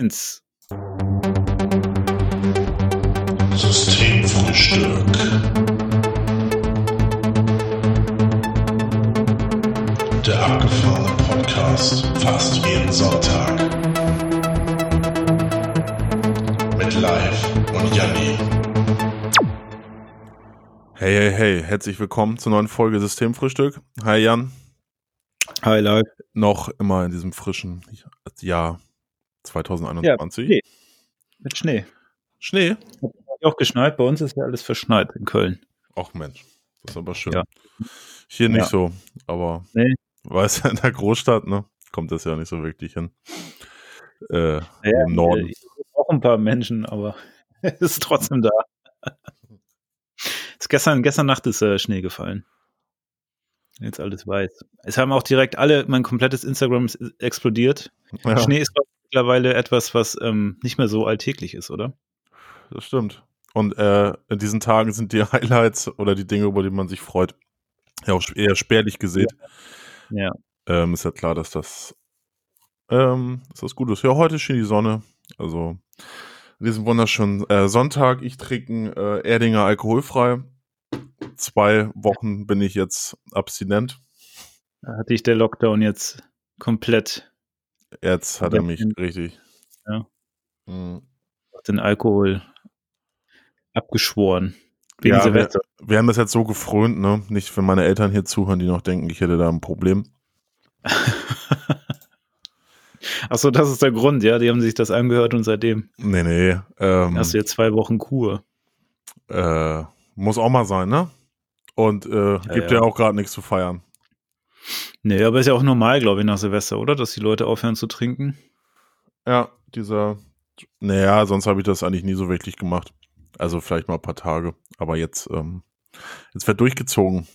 1. Systemfrühstück. Der abgefahrene Podcast fast jeden Sonntag. Mit Live und Janni. Hey, hey, hey, herzlich willkommen zur neuen Folge Systemfrühstück. Hi Jan, Hi, live. noch immer in diesem frischen Jahr 2021. Schnee. Mit Schnee. Schnee? Hat auch geschneit. Bei uns ist ja alles verschneit in Köln. Ach Mensch, das ist aber schön. Ja. Hier nicht Ja. so, aber Nee. weiß in der Großstadt, ne, kommt das ja nicht so wirklich hin. Äh, Ja, Im Norden. Auch ein paar Menschen, aber es ist trotzdem da. ist gestern, gestern Nacht ist äh, Schnee gefallen. Jetzt alles weiß. Es haben auch direkt alle, mein komplettes Instagram ist explodiert. Ja, Schnee ist mittlerweile etwas, was ähm, nicht mehr so alltäglich ist, oder? das stimmt. Und äh, in diesen Tagen sind die Highlights oder die Dinge, über die man sich freut, ja auch eher spärlich gesät. Ja. ähm, ist ja klar, dass das, ähm, dass das gut ist. Ja, heute schien die Sonne. Also an diesem wunderschönen äh, Sonntag. Ich trinke einen, äh, Erdinger alkoholfrei. Zwei Wochen bin ich jetzt abstinent. Da hat dich der Lockdown jetzt komplett Jetzt hat Ja. er mich richtig. Ja. Mhm. den Alkohol abgeschworen. Wegen Ja, wir, Silvester. wir haben das jetzt so gefrönt, ne? Nicht, wenn meine Eltern hier zuhören, die noch denken, ich hätte da ein Problem. Achso, das ist der Grund, ja. Die haben sich das angehört und seitdem Nee, nee. Ähm, hast du jetzt zwei Wochen Kur. äh, muss auch mal sein, ne? Und äh, gibt ja, ja. auch gerade nichts zu feiern. Nee, aber ist ja auch normal, glaube ich, nach Silvester, oder? Dass die Leute aufhören zu trinken. Ja, dieser. Naja, sonst habe ich das eigentlich nie so wirklich gemacht. Also vielleicht mal ein paar Tage. Aber jetzt, ähm, jetzt wird durchgezogen.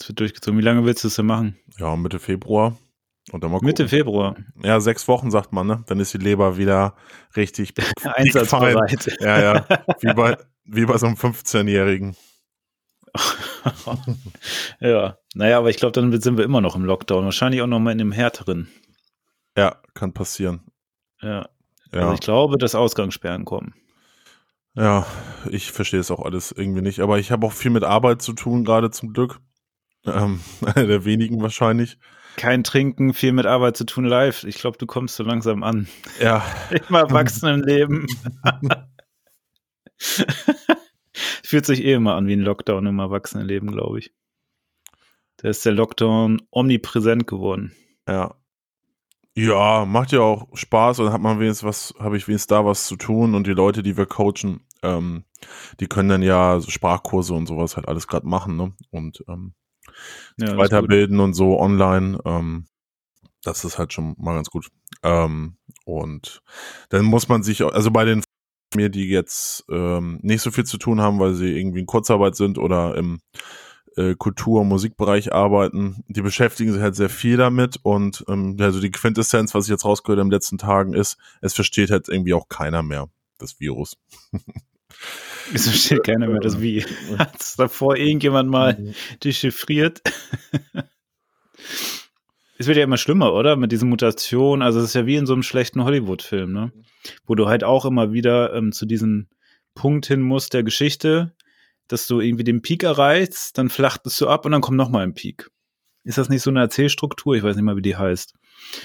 Es wird durchgezogen. Wie lange willst du es denn machen? Ja, Mitte Februar. Und dann mal gucken. Mitte Februar. Ja, sechs Wochen sagt man, ne? Dann ist die Leber wieder richtig. Einsatzbereit. Ja, ja. Wie bei, wie bei so einem 15-Jährigen. ja. Naja, aber ich glaube, dann sind wir immer noch im Lockdown. Wahrscheinlich auch noch mal in einem härteren. Ja, kann passieren. Ja. Also Ja. ich glaube, dass Ausgangssperren kommen. Ja, ich verstehe es auch alles irgendwie nicht. Aber ich habe auch viel mit Arbeit zu tun, gerade zum Glück. Ähm, einer der wenigen wahrscheinlich. Kein Trinken, viel mit Arbeit zu tun live. Ich glaube, du kommst so langsam an. Ja, Im Erwachsenenleben. Fühlt sich eh immer an wie ein Lockdown im Erwachsenenleben, glaube ich. Da ist der Lockdown omnipräsent geworden. Ja. Ja, macht ja auch Spaß und hat man wenigstens was, habe ich wenigstens da was zu tun und die Leute, die wir coachen, ähm, die können dann ja so Sprachkurse und sowas halt alles gerade machen, ne? Und ähm, Ja, weiterbilden und so online. Ähm, das ist halt schon mal ganz gut. Ähm, und dann muss man sich, also bei den mir, die jetzt ähm, nicht so viel zu tun haben, weil sie irgendwie in Kurzarbeit sind oder im äh, Kultur- und Musikbereich arbeiten, die beschäftigen sich halt sehr viel damit und ähm, also die Quintessenz, was ich jetzt rausgehört habe in den letzten Tagen ist, es versteht halt irgendwie auch keiner mehr, das Virus. Es versteht keiner mehr das Wie. Hat es davor irgendjemand mal dechiffriert? es wird ja immer schlimmer, oder? Mit diesen Mutationen. Also, es ist ja wie in so einem schlechten Hollywood-Film, ne? Wo du halt auch immer wieder ähm, zu diesem Punkt hin musst der Geschichte, dass du irgendwie den Peak erreichst, dann flachtest du ab und dann kommt nochmal ein Peak. Ist das nicht so eine Erzählstruktur? Ich weiß nicht mal, wie die heißt.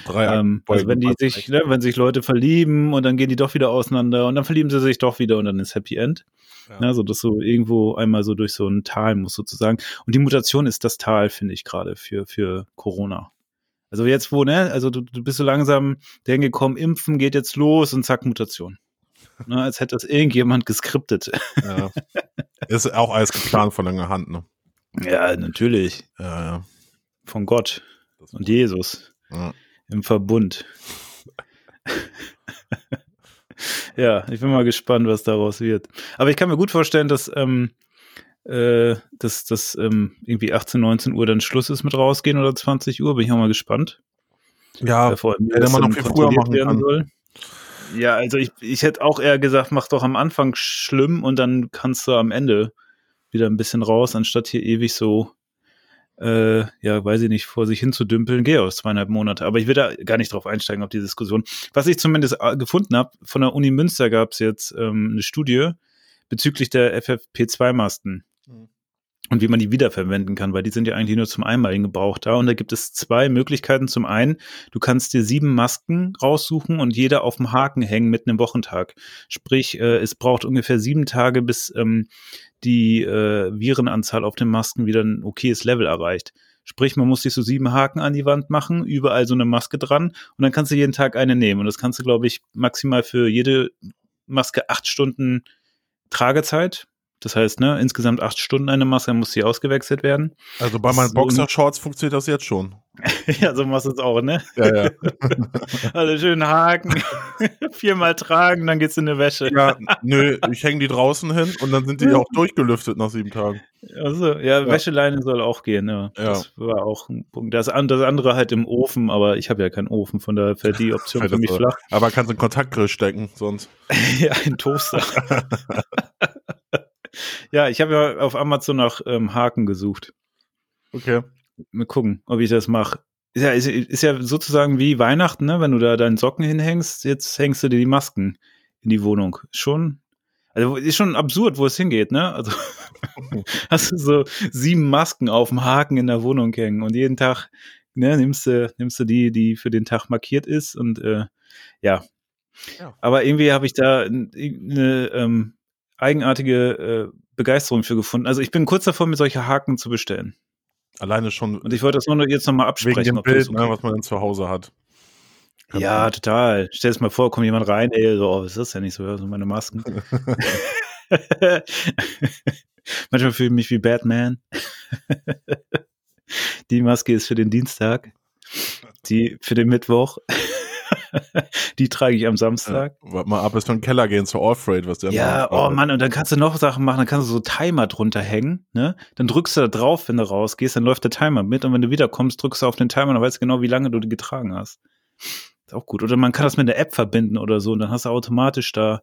Drei Ähm, also wenn die sich, ne, wenn sich Leute verlieben und dann gehen die doch wieder auseinander und dann verlieben sie sich doch wieder und dann ist Happy End. Ja. Ne, so dass du irgendwo einmal so durch so ein Tal musst sozusagen. Und die Mutation ist das Tal, finde ich gerade für für Corona. Also jetzt wo ne, also du, du bist so langsam dahin gekommen, impfen geht jetzt los und zack Mutation. Ne, als hätte das irgendjemand geskriptet. ja. ist auch alles geplant von langer Hand, ne? Ja, natürlich Ja, ja. von Gott und Jesus. ja. im Verbund. ja, ich bin mal gespannt, was daraus wird. Aber ich kann mir gut vorstellen, dass, ähm, äh, dass, dass ähm, irgendwie 18, 19 Uhr dann Schluss ist mit rausgehen oder 20 Uhr. Bin ich auch mal gespannt. ja Äh, vor allem, das man noch viel früher machen werden können. soll. Ja, also ich, ich hätte auch eher gesagt, mach doch am Anfang schlimm und dann kannst du am Ende wieder ein bisschen raus, anstatt hier ewig so äh, ja, weiß ich nicht, vor sich hin zu dümpeln, gehe aus zweieinhalb Monate. Aber ich will da gar nicht drauf einsteigen auf die Diskussion. Was ich zumindest äh, gefunden habe, von der Uni Münster gab es jetzt ähm, eine Studie bezüglich der FFP2-Masten. Mhm und wie man die wiederverwenden kann, weil die sind ja eigentlich nur zum einmaligen Gebrauch da. Und da gibt es zwei Möglichkeiten. Zum einen, du kannst dir sieben Masken raussuchen und jeder auf dem Haken hängen mit einem Wochentag. Sprich, äh, es braucht ungefähr sieben Tage, bis ähm, die äh, Virenanzahl auf den Masken wieder ein okayes Level erreicht. Sprich, man muss sich so sieben Haken an die Wand machen, überall so eine Maske dran und dann kannst du jeden Tag eine nehmen. Und das kannst du, glaube ich, maximal für jede Maske acht Stunden Tragezeit das heißt, ne, insgesamt acht Stunden eine Maske, dann muss sie ausgewechselt werden. Also bei meinen Boxershorts funktioniert das jetzt schon. ja, so machst du es auch, ne? Ja, ja. Alle schön haken, viermal tragen, dann geht's in eine Wäsche. Ja, nö, ich hänge die draußen hin und dann sind die auch durchgelüftet nach sieben Tagen. Also, ja, ja. Wäscheleine soll auch gehen, ja. ja. Das war auch ein Punkt. Das, das andere halt im Ofen, aber ich habe ja keinen Ofen, von daher fällt die Option für mich flach. Aber kannst du einen Kontaktgrill stecken, sonst. ja, ein Toaster. Ja, ich habe ja auf Amazon nach ähm, Haken gesucht. Okay. Mal gucken, ob ich das mache. Ist ja, ist, ist ja sozusagen wie Weihnachten, ne? Wenn du da deinen Socken hinhängst, jetzt hängst du dir die Masken in die Wohnung. Schon, also ist schon absurd, wo es hingeht, ne? Also hast du so sieben Masken auf dem Haken in der Wohnung hängen und jeden Tag ne, nimmst du nimmst du die, die für den Tag markiert ist und äh, ja. ja. Aber irgendwie habe ich da eine ähm, eigenartige äh, Begeisterung für gefunden. Also ich bin kurz davor, mir solche Haken zu bestellen. Alleine schon. Und ich wollte das nur jetzt nochmal absprechen. Wegen dem Bild, ne, was man dann zu Hause hat. Kann ja, sein. total. Stell es mal vor, kommt jemand rein, ey, so, oh, was ist das ja nicht so, so meine Masken. Manchmal fühle ich mich wie Batman. Die Maske ist für den Dienstag, die für den Mittwoch. die trage ich am Samstag. Ja, mal ab, bis wir in den Keller gehen zu Allfreight, was der Ja, oh Mann, und dann kannst du noch Sachen machen, dann kannst du so Timer drunter hängen, ne? Dann drückst du da drauf, wenn du rausgehst, dann läuft der Timer mit und wenn du wiederkommst, drückst du auf den Timer und dann weißt du genau, wie lange du die getragen hast. Ist auch gut. Oder man kann das mit der App verbinden oder so und dann hast du automatisch da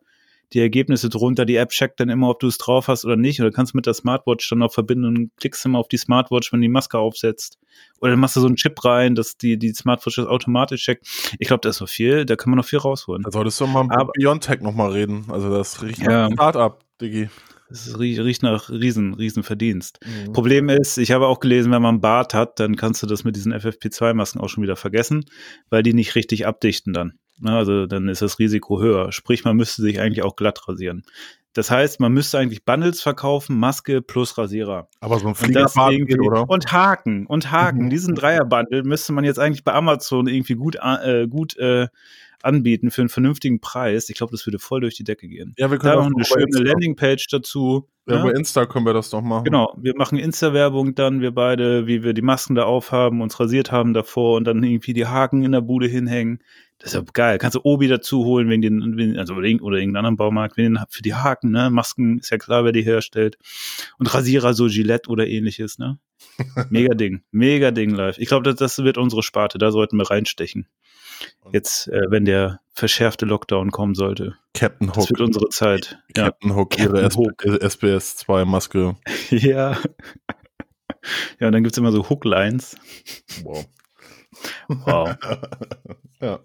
die Ergebnisse drunter. Die App checkt dann immer, ob du es drauf hast oder nicht. Oder kannst mit der Smartwatch dann noch verbinden und klickst immer auf die Smartwatch, wenn du die Maske aufsetzt. Oder dann machst du so einen Chip rein, dass die, die Smartwatch das automatisch checkt. Ich glaube, da ist so viel, da kann man noch viel rausholen. Da solltest du mal mit Biontech nochmal reden. Also das riecht ja. nach Startup, Diggi. Es riecht nach riesen, riesen Verdienst. Mhm. Problem ist, ich habe auch gelesen, wenn man Bart hat, dann kannst du das mit diesen FFP2-Masken auch schon wieder vergessen, weil die nicht richtig abdichten dann. Ne, also dann ist das Risiko höher. Sprich, man müsste sich eigentlich auch glatt rasieren. Das heißt, man müsste eigentlich Bundles verkaufen, Maske plus Rasierer. Aber so ein Fliegerbart geht, oder? Und Haken, und Haken. Mhm. Diesen Dreierbundle müsste man jetzt eigentlich bei Amazon irgendwie gut, äh, gut äh, anbieten für einen vernünftigen Preis. Ich glaube, das würde voll durch die Decke gehen. Ja, wir können da noch eine schöne Insta. Landingpage dazu. Ja, ja, bei Insta können wir das doch machen. Genau, wir machen Insta-Werbung dann, wir beide, wie wir die Masken da aufhaben, uns rasiert haben davor und dann irgendwie die Haken in der Bude hinhängen. Das ist ja geil. Kannst du Obi dazu holen, wegen den, also oder irgendeinen anderen Baumarkt, wegen den, für die Haken, ne? Masken ist ja klar, wer die herstellt. Und Rasierer so Gillette oder ähnliches, ne? Mega Ding. Mega Ding live. Ich glaube, das, das wird unsere Sparte. Da sollten wir reinstechen. Jetzt, äh, wenn der verschärfte Lockdown kommen sollte. Captain Hook. Das wird unsere Zeit. Captain ja. Hook, Captain ihre Hook. SBS 2 Maske. ja. Ja, und dann gibt es immer so Hooklines. Wow. Wow. ja.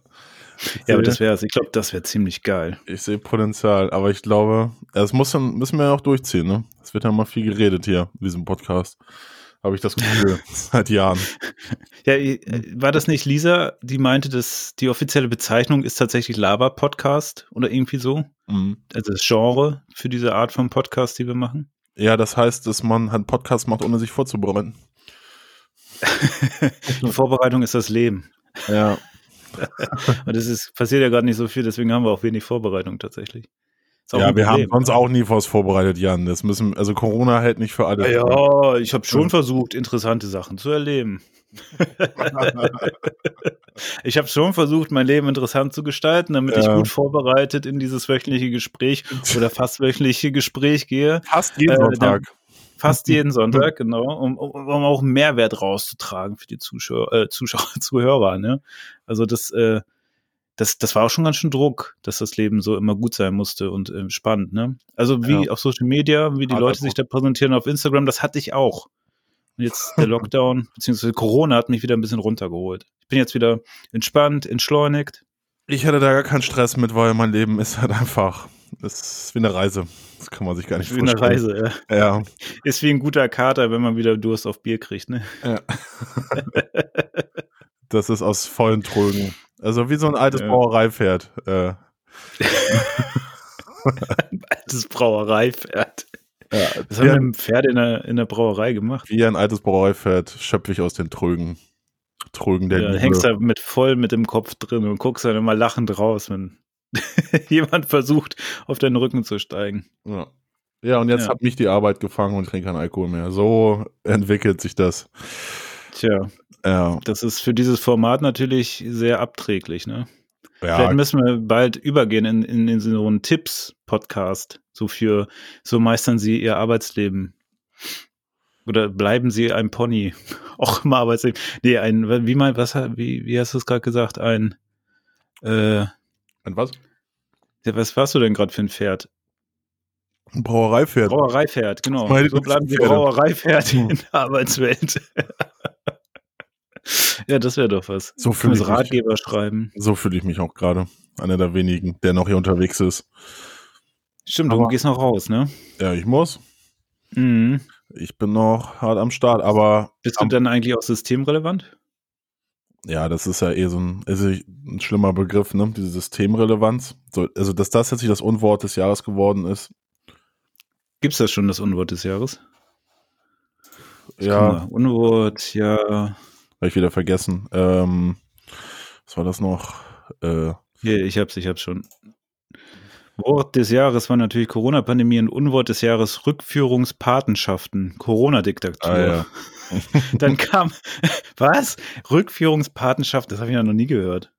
ja, aber das wäre Ich glaube, das wäre ziemlich geil. Ich sehe Potenzial, aber ich glaube, das muss dann, müssen wir ja auch durchziehen, ne? Es wird ja mal viel geredet hier in diesem Podcast. Habe ich das Gefühl, seit Jahren. Ja, äh, war das nicht Lisa, die meinte, dass die offizielle Bezeichnung ist tatsächlich Lava-Podcast oder irgendwie so? Mhm. Also das Genre für diese Art von Podcast, die wir machen? Ja, das heißt, dass man einen Podcast macht, ohne sich vorzubereiten. Die Vorbereitung ist das Leben. Ja. Und das ist, passiert ja gerade nicht so viel, deswegen haben wir auch wenig Vorbereitung tatsächlich. Ja, wir haben uns auch nie was vorbereitet, Jan. Das müssen, also Corona hält nicht für alle. Ja, ich habe schon versucht, interessante Sachen zu erleben. ich habe schon versucht, mein Leben interessant zu gestalten, damit ja. ich gut vorbereitet in dieses wöchentliche Gespräch oder fast wöchentliche Gespräch gehe. Fast jeden äh, Sonntag. Fast jeden Sonntag, genau, um, um, um, auch Mehrwert rauszutragen für die Zuschauer, äh, Zuschauer, Zuhörer. Ne? Also das, äh, das, das war auch schon ganz schön Druck, dass das Leben so immer gut sein musste und äh, spannend. Ne? Also wie ja. auf Social Media, wie die Leute sich da präsentieren auf Instagram, das hatte ich auch. Und jetzt der Lockdown, beziehungsweise Corona hat mich wieder ein bisschen runtergeholt. Ich bin jetzt wieder entspannt, entschleunigt. Ich hatte da gar keinen Stress mit, weil mein Leben ist halt einfach, ist wie eine Reise. Das kann man sich gar nicht Wie eine vorstellen. Reise, ja. Ja. Ist wie ein guter Kater, wenn man wieder Durst auf Bier kriegt, ne? ja. das ist aus vollen Trögen. Also wie so ein altes Ja. Brauereipferd. Äh, Altes Brauereipferd. ja, Was haben wir ein, mit Pferd in der, in der Brauerei gemacht? wie ein altes Brauereipferd schöpfe ich aus den Trögen. Trögen der Ja, Liebe. hängst da mit voll mit dem Kopf drin und guckst dann immer lachend raus, wenn jemand versucht, auf deinen Rücken zu steigen. Ja. ja, und jetzt Ja. hat mich die Arbeit gefangen und ich trinke keinen Alkohol mehr. So entwickelt sich das. Tja, Ja, das ist für dieses Format natürlich sehr abträglich, ne? ja Vielleicht müssen wir bald übergehen in, in, in so einen Tipps-Podcast. So für, so meistern Sie Ihr Arbeitsleben. Oder bleiben Sie ein Pony. Auch im Arbeitsleben. Nee, ein, wie mal, was, wie, wie hast du es gerade gesagt? Ein, äh, Und was? ja, was warst du denn gerade für ein Pferd? Ein Brauereipferd. Brauereipferd, genau. Meine So bleiben Sie Pferde. Brauereipferd Hm. in der Arbeitswelt. ja, das wäre doch was. So fühle ich, mich- Ratgeber schreiben. so fühl ich mich auch gerade. Einer der wenigen, der noch hier unterwegs ist. Stimmt, du Aber- gehst noch raus, ne? Ja, ich muss. Mhm. Ich bin noch hart am Start, aber Bist du Am- dann eigentlich auch systemrelevant? Ja, das ist ja eh so ein, ist ein schlimmer Begriff, ne? Diese Systemrelevanz. So, also, dass das jetzt nicht das Unwort des Jahres geworden ist. Gibt's das schon, das Unwort des Jahres? Ja, Guck mal, Unwort, ja. habe ich wieder vergessen. Ähm, was war das noch? Äh, Hier, ich hab's, ich hab's schon. Wort des Jahres war natürlich Corona-Pandemie und Unwort des Jahres Rückführungspatenschaften, Corona-Diktatur. ah, ja. Dann kam, was? Rückführungspatenschaft, das habe ich ja noch nie gehört.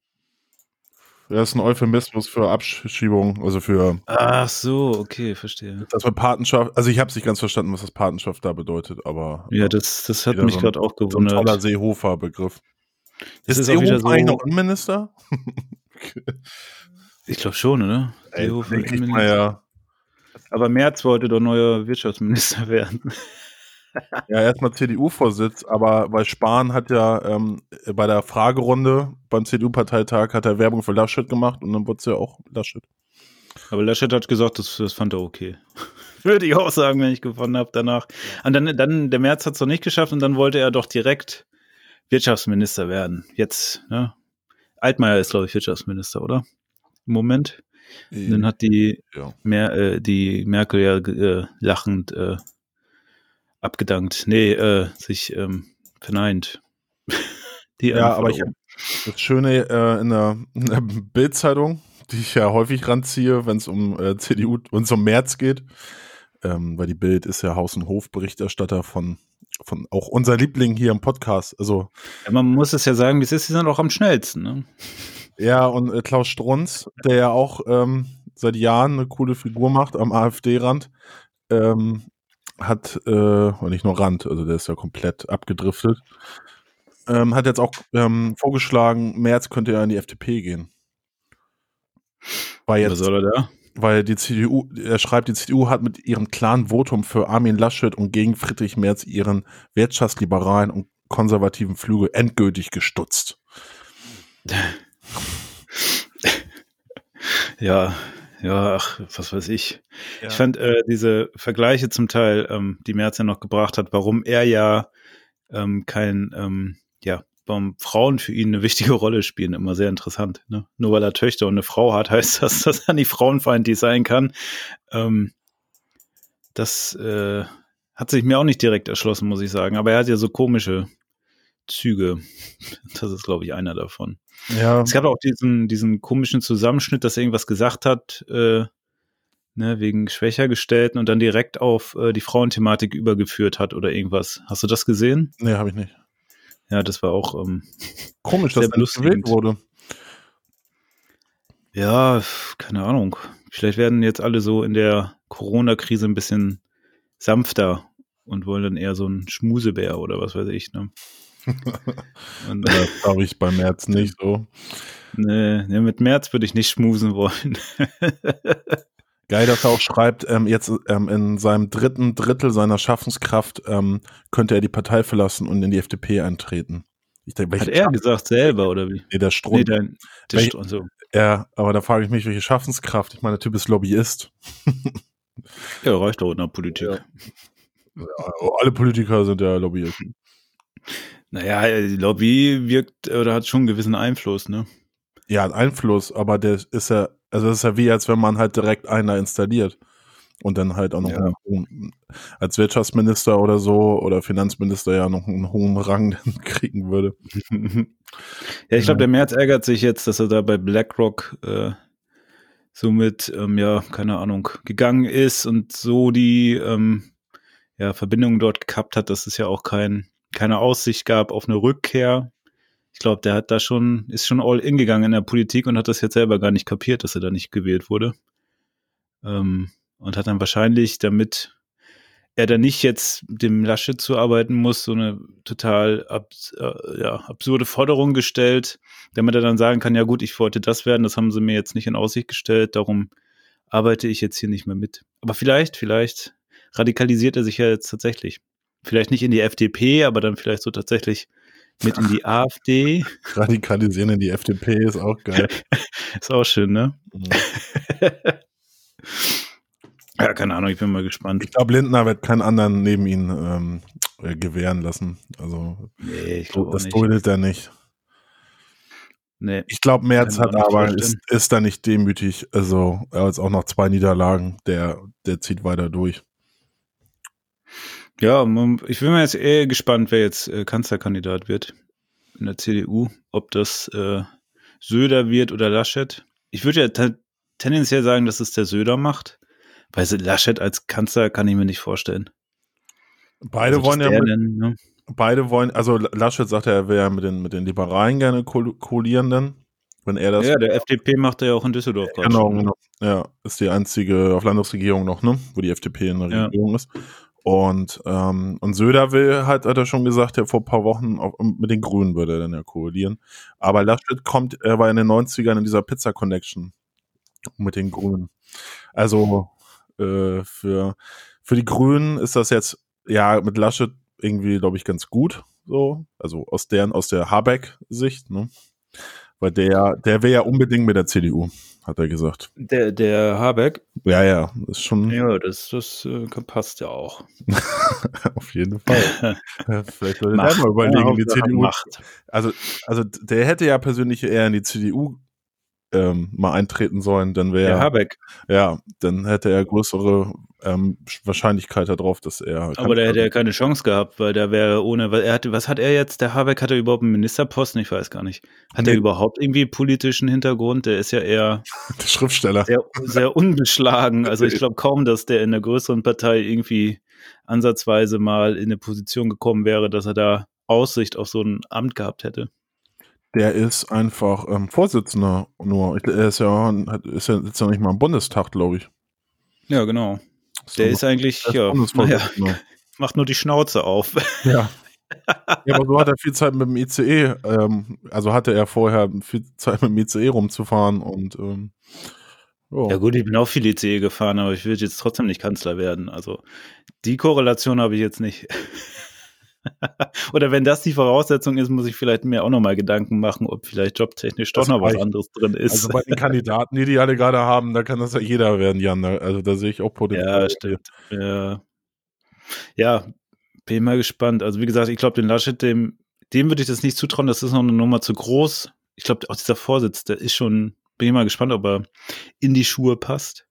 Das ist ein Euphemismus für Abschiebung, also für Ach so, okay, verstehe. das mit Patenschaft. Also ich habe es nicht ganz verstanden, was das Patenschaft da bedeutet, aber Ja, das, das hat mich so gerade auch so ein toller gewundert. Seehofer-Begriff. Ist, ist Seehofer eigentlich so- noch Innenminister? Ich glaube schon, oder? Ey, Seehofer man Innenminister. ja, Aber Merz wollte doch neuer Wirtschaftsminister werden. ja erstmal CDU-Vorsitz, aber weil Spahn hat ja ähm, bei der Fragerunde beim CDU-Parteitag hat er Werbung für Laschet gemacht und dann wurde es ja auch Laschet. Aber Laschet hat gesagt, das, das fand er okay. Würde ich auch sagen, wenn ich gewonnen habe danach. Und dann, dann der März hat es doch nicht geschafft und dann wollte er doch direkt Wirtschaftsminister werden. Jetzt, ne? Altmaier ist, glaube ich, Wirtschaftsminister, oder? Im Moment. Und dann hat die, ja. Mer äh, die Merkel ja äh, lachend äh, abgedankt. Nee, äh, sich ähm, verneint. ja, aber ich das Schöne äh, in der, der Bild-Zeitung, die ich ja häufig ranziehe, wenn es um äh, CDU und um März geht, ähm, weil die Bild ist ja Haus- und Hofberichterstatter von, von auch unser Liebling hier im Podcast. Also ja, man muss es ja sagen, wie es ist, die sind auch am schnellsten. Ne? Ja, und äh, Klaus Strunz, der ja auch ähm, seit Jahren eine coole Figur macht am AfD-Rand, ähm, hat, äh, und nicht nur Rand, also der ist ja komplett abgedriftet, ähm, hat jetzt auch ähm, vorgeschlagen, März könnte ja in die FDP gehen. Weil Was jetzt, soll er da? weil die CDU, er schreibt, die CDU hat mit ihrem klaren Votum für Armin Laschet und gegen Friedrich Merz ihren wirtschaftsliberalen und konservativen Flügel endgültig gestutzt. Ja, ja, ach, was weiß ich. Ja. Ich fand äh, diese Vergleiche zum Teil, ähm, die Merz ja noch gebracht hat, warum er ja ähm, kein, ähm, ja, warum Frauen für ihn eine wichtige Rolle spielen, immer sehr interessant. Ne? Nur weil er Töchter und eine Frau hat, heißt das, dass er nicht frauenfeindlich sein kann. Ähm, das äh, hat sich mir auch nicht direkt erschlossen, muss ich sagen. Aber er hat ja so komische Züge. Das ist, glaube ich, einer davon. Ja, Es gab auch diesen, diesen komischen Zusammenschnitt, dass er irgendwas gesagt hat, äh, ne, wegen schwächer gestellten und dann direkt auf äh, die Frauenthematik übergeführt hat oder irgendwas. Hast du das gesehen? nee, habe ich nicht. Ja, das war auch, ähm, Komisch, dass nicht gewählt wurde. ja, keine Ahnung. Vielleicht werden jetzt alle so in der Corona-Krise ein bisschen sanfter und wollen dann eher so ein Schmusebär oder was weiß ich, ne? Und, Das glaube ich bei März nicht so. nee, nee, mit März würde ich nicht schmusen wollen. Geil, dass er auch schreibt, ähm, jetzt ähm, in seinem dritten Drittel seiner Schaffenskraft ähm, könnte er die Partei verlassen und in die FDP eintreten. Ich denke, Hat er gesagt selber oder wie? Nee, der Strom. Nee, dein, der Strom so. Ja, aber da frage ich mich, welche Schaffenskraft. Ich meine, der Typ ist Lobbyist. ja, reicht doch in der Politik. Ja. Ja, alle Politiker sind ja Lobbyisten. Naja, die Lobby wirkt oder hat schon einen gewissen Einfluss, ne? Ja, einen Einfluss, aber der ist ja, also das ist ja wie, als wenn man halt direkt einer installiert und dann halt auch noch ja. einen, als Wirtschaftsminister oder so oder Finanzminister ja noch einen hohen Rang kriegen würde. ja, ich glaube, der Merz ärgert sich jetzt, dass er da bei BlackRock äh, somit, ähm, ja, keine Ahnung, gegangen ist und so die ähm, ja, Verbindungen dort gekappt hat, dass es ja auch kein, keine Aussicht gab auf eine Rückkehr. Ich glaube, der hat da schon, ist schon all in gegangen in der Politik und hat das jetzt selber gar nicht kapiert, dass er da nicht gewählt wurde. Ähm, und hat dann wahrscheinlich, damit er da nicht jetzt dem Laschet zuarbeiten muss, so eine total ab, äh, ja, absurde Forderung gestellt, damit er dann sagen kann, ja gut, ich wollte das werden, das haben sie mir jetzt nicht in Aussicht gestellt, darum arbeite ich jetzt hier nicht mehr mit. Aber vielleicht, vielleicht radikalisiert er sich ja jetzt tatsächlich. Vielleicht nicht in die FDP, aber dann vielleicht so tatsächlich mit in die AfD. Radikalisieren in die FDP ist auch geil. ist auch schön, ne? Mhm. ja, keine Ahnung, ich bin mal gespannt. Ich glaube, Lindner wird keinen anderen neben ihn ähm, äh, gewähren lassen. Also, nee, ich glaub das duldet er nicht. Nee, ich glaube, Merz hat aber, ist, ist da nicht demütig. Also, er hat auch noch zwei Niederlagen. Der, der zieht weiter durch. Ja, ich bin mir jetzt eher gespannt, wer jetzt äh, Kanzlerkandidat wird in der CDU. Ob das äh, Söder wird oder Laschet. Ich würde ja tendenziell sagen, dass es der Söder macht. Weil Laschet als Kanzler kann ich mir nicht vorstellen. Beide also, wollen ja. Mit, denn, ne? Beide wollen, also Laschet sagt ja, er wäre mit den, mit den Liberalen gerne koalieren dann. Wenn er das ja, der FDP macht er ja auch in Düsseldorf gerade. Genau, genau. Ja, ist die einzige auf Landesregierung noch, ne? Wo die FDP in der ja. Regierung ist. Und, ähm, und Söder will, hat, hat er schon gesagt, ja, vor ein paar Wochen auch mit den Grünen würde er dann ja koalieren. Aber Laschet kommt, er war in den 90ern in dieser Pizza Connection mit den Grünen. Also äh, für, für die Grünen ist das jetzt ja mit Laschet irgendwie, glaube ich, ganz gut. So, also aus deren, aus der Habeck-Sicht, ne? Weil der, der will ja unbedingt mit der CDU hat er gesagt. Der, der Habeck? Ja, ja, ist schon. Ja, das, das äh, passt ja auch. Auf jeden Fall. Vielleicht sollte er mal überlegen, ja, die CDU. Macht. Also, also der hätte ja persönlich eher in die CDU ähm, mal eintreten sollen, dann wäre. Der Habeck. Ja, dann hätte er größere ähm, Wahrscheinlichkeit darauf, dass er. Aber da hätte er keine Chance gehabt, weil da wäre ohne, weil er hatte, was hat er jetzt? Der Habeck hat er überhaupt einen Ministerposten? Ich weiß gar nicht. Hat nee. er überhaupt irgendwie politischen Hintergrund? Der ist ja eher der Schriftsteller. Sehr, sehr unbeschlagen. Also ich glaube kaum, dass der in einer größeren Partei irgendwie ansatzweise mal in eine Position gekommen wäre, dass er da Aussicht auf so ein Amt gehabt hätte. Der ist einfach ähm, Vorsitzender nur. Er ist ja, ist ja, sitzt ja nicht mal im Bundestag, glaube ich. Ja, genau. Der ist eigentlich, ja, naja, macht nur die Schnauze auf. Ja. ja, aber so hat er viel Zeit mit dem ICE, ähm, also hatte er vorher viel Zeit mit dem ICE rumzufahren und ähm, oh. Ja gut, ich bin auch viel ICE gefahren, aber ich will jetzt trotzdem nicht Kanzler werden. Also die Korrelation habe ich jetzt nicht. Oder wenn das die Voraussetzung ist, muss ich vielleicht mir auch nochmal Gedanken machen, ob vielleicht jobtechnisch doch das noch was anderes drin ist. Also bei den Kandidaten, die die alle gerade haben, da kann das ja jeder werden, Jan. Ne? Also da sehe ich auch Potenzial. Ja, stimmt. Ja. ja, bin mal gespannt. Also wie gesagt, ich glaube, den Laschet, dem, dem würde ich das nicht zutrauen. Das ist noch eine Nummer zu groß. Ich glaube, auch dieser Vorsitz, der ist schon, bin ich mal gespannt, ob er in die Schuhe passt.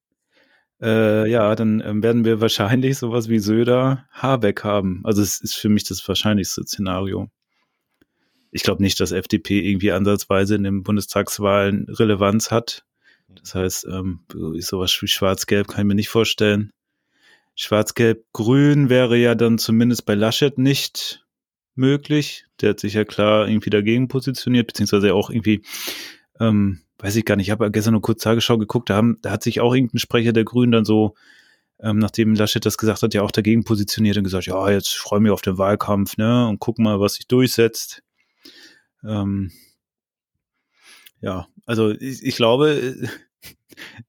Äh, ja, dann ähm, werden wir wahrscheinlich sowas wie Söder Habeck haben. Also es ist für mich das wahrscheinlichste Szenario. Ich glaube nicht, dass FDP irgendwie ansatzweise in den Bundestagswahlen Relevanz hat. Das heißt, ähm, sowas wie Schwarz-Gelb kann ich mir nicht vorstellen. Schwarz-Gelb-Grün wäre ja dann zumindest bei Laschet nicht möglich. Der hat sich ja klar irgendwie dagegen positioniert, beziehungsweise auch irgendwie ähm, weiß ich gar nicht, ich habe gestern nur kurz Tagesschau geguckt, da, haben, da hat sich auch irgendein Sprecher der Grünen dann so, ähm, nachdem Laschet das gesagt hat, ja auch dagegen positioniert und gesagt, ja, jetzt freue mich auf den Wahlkampf, ne, und guck mal, was sich durchsetzt. Ähm, ja, also ich, ich glaube,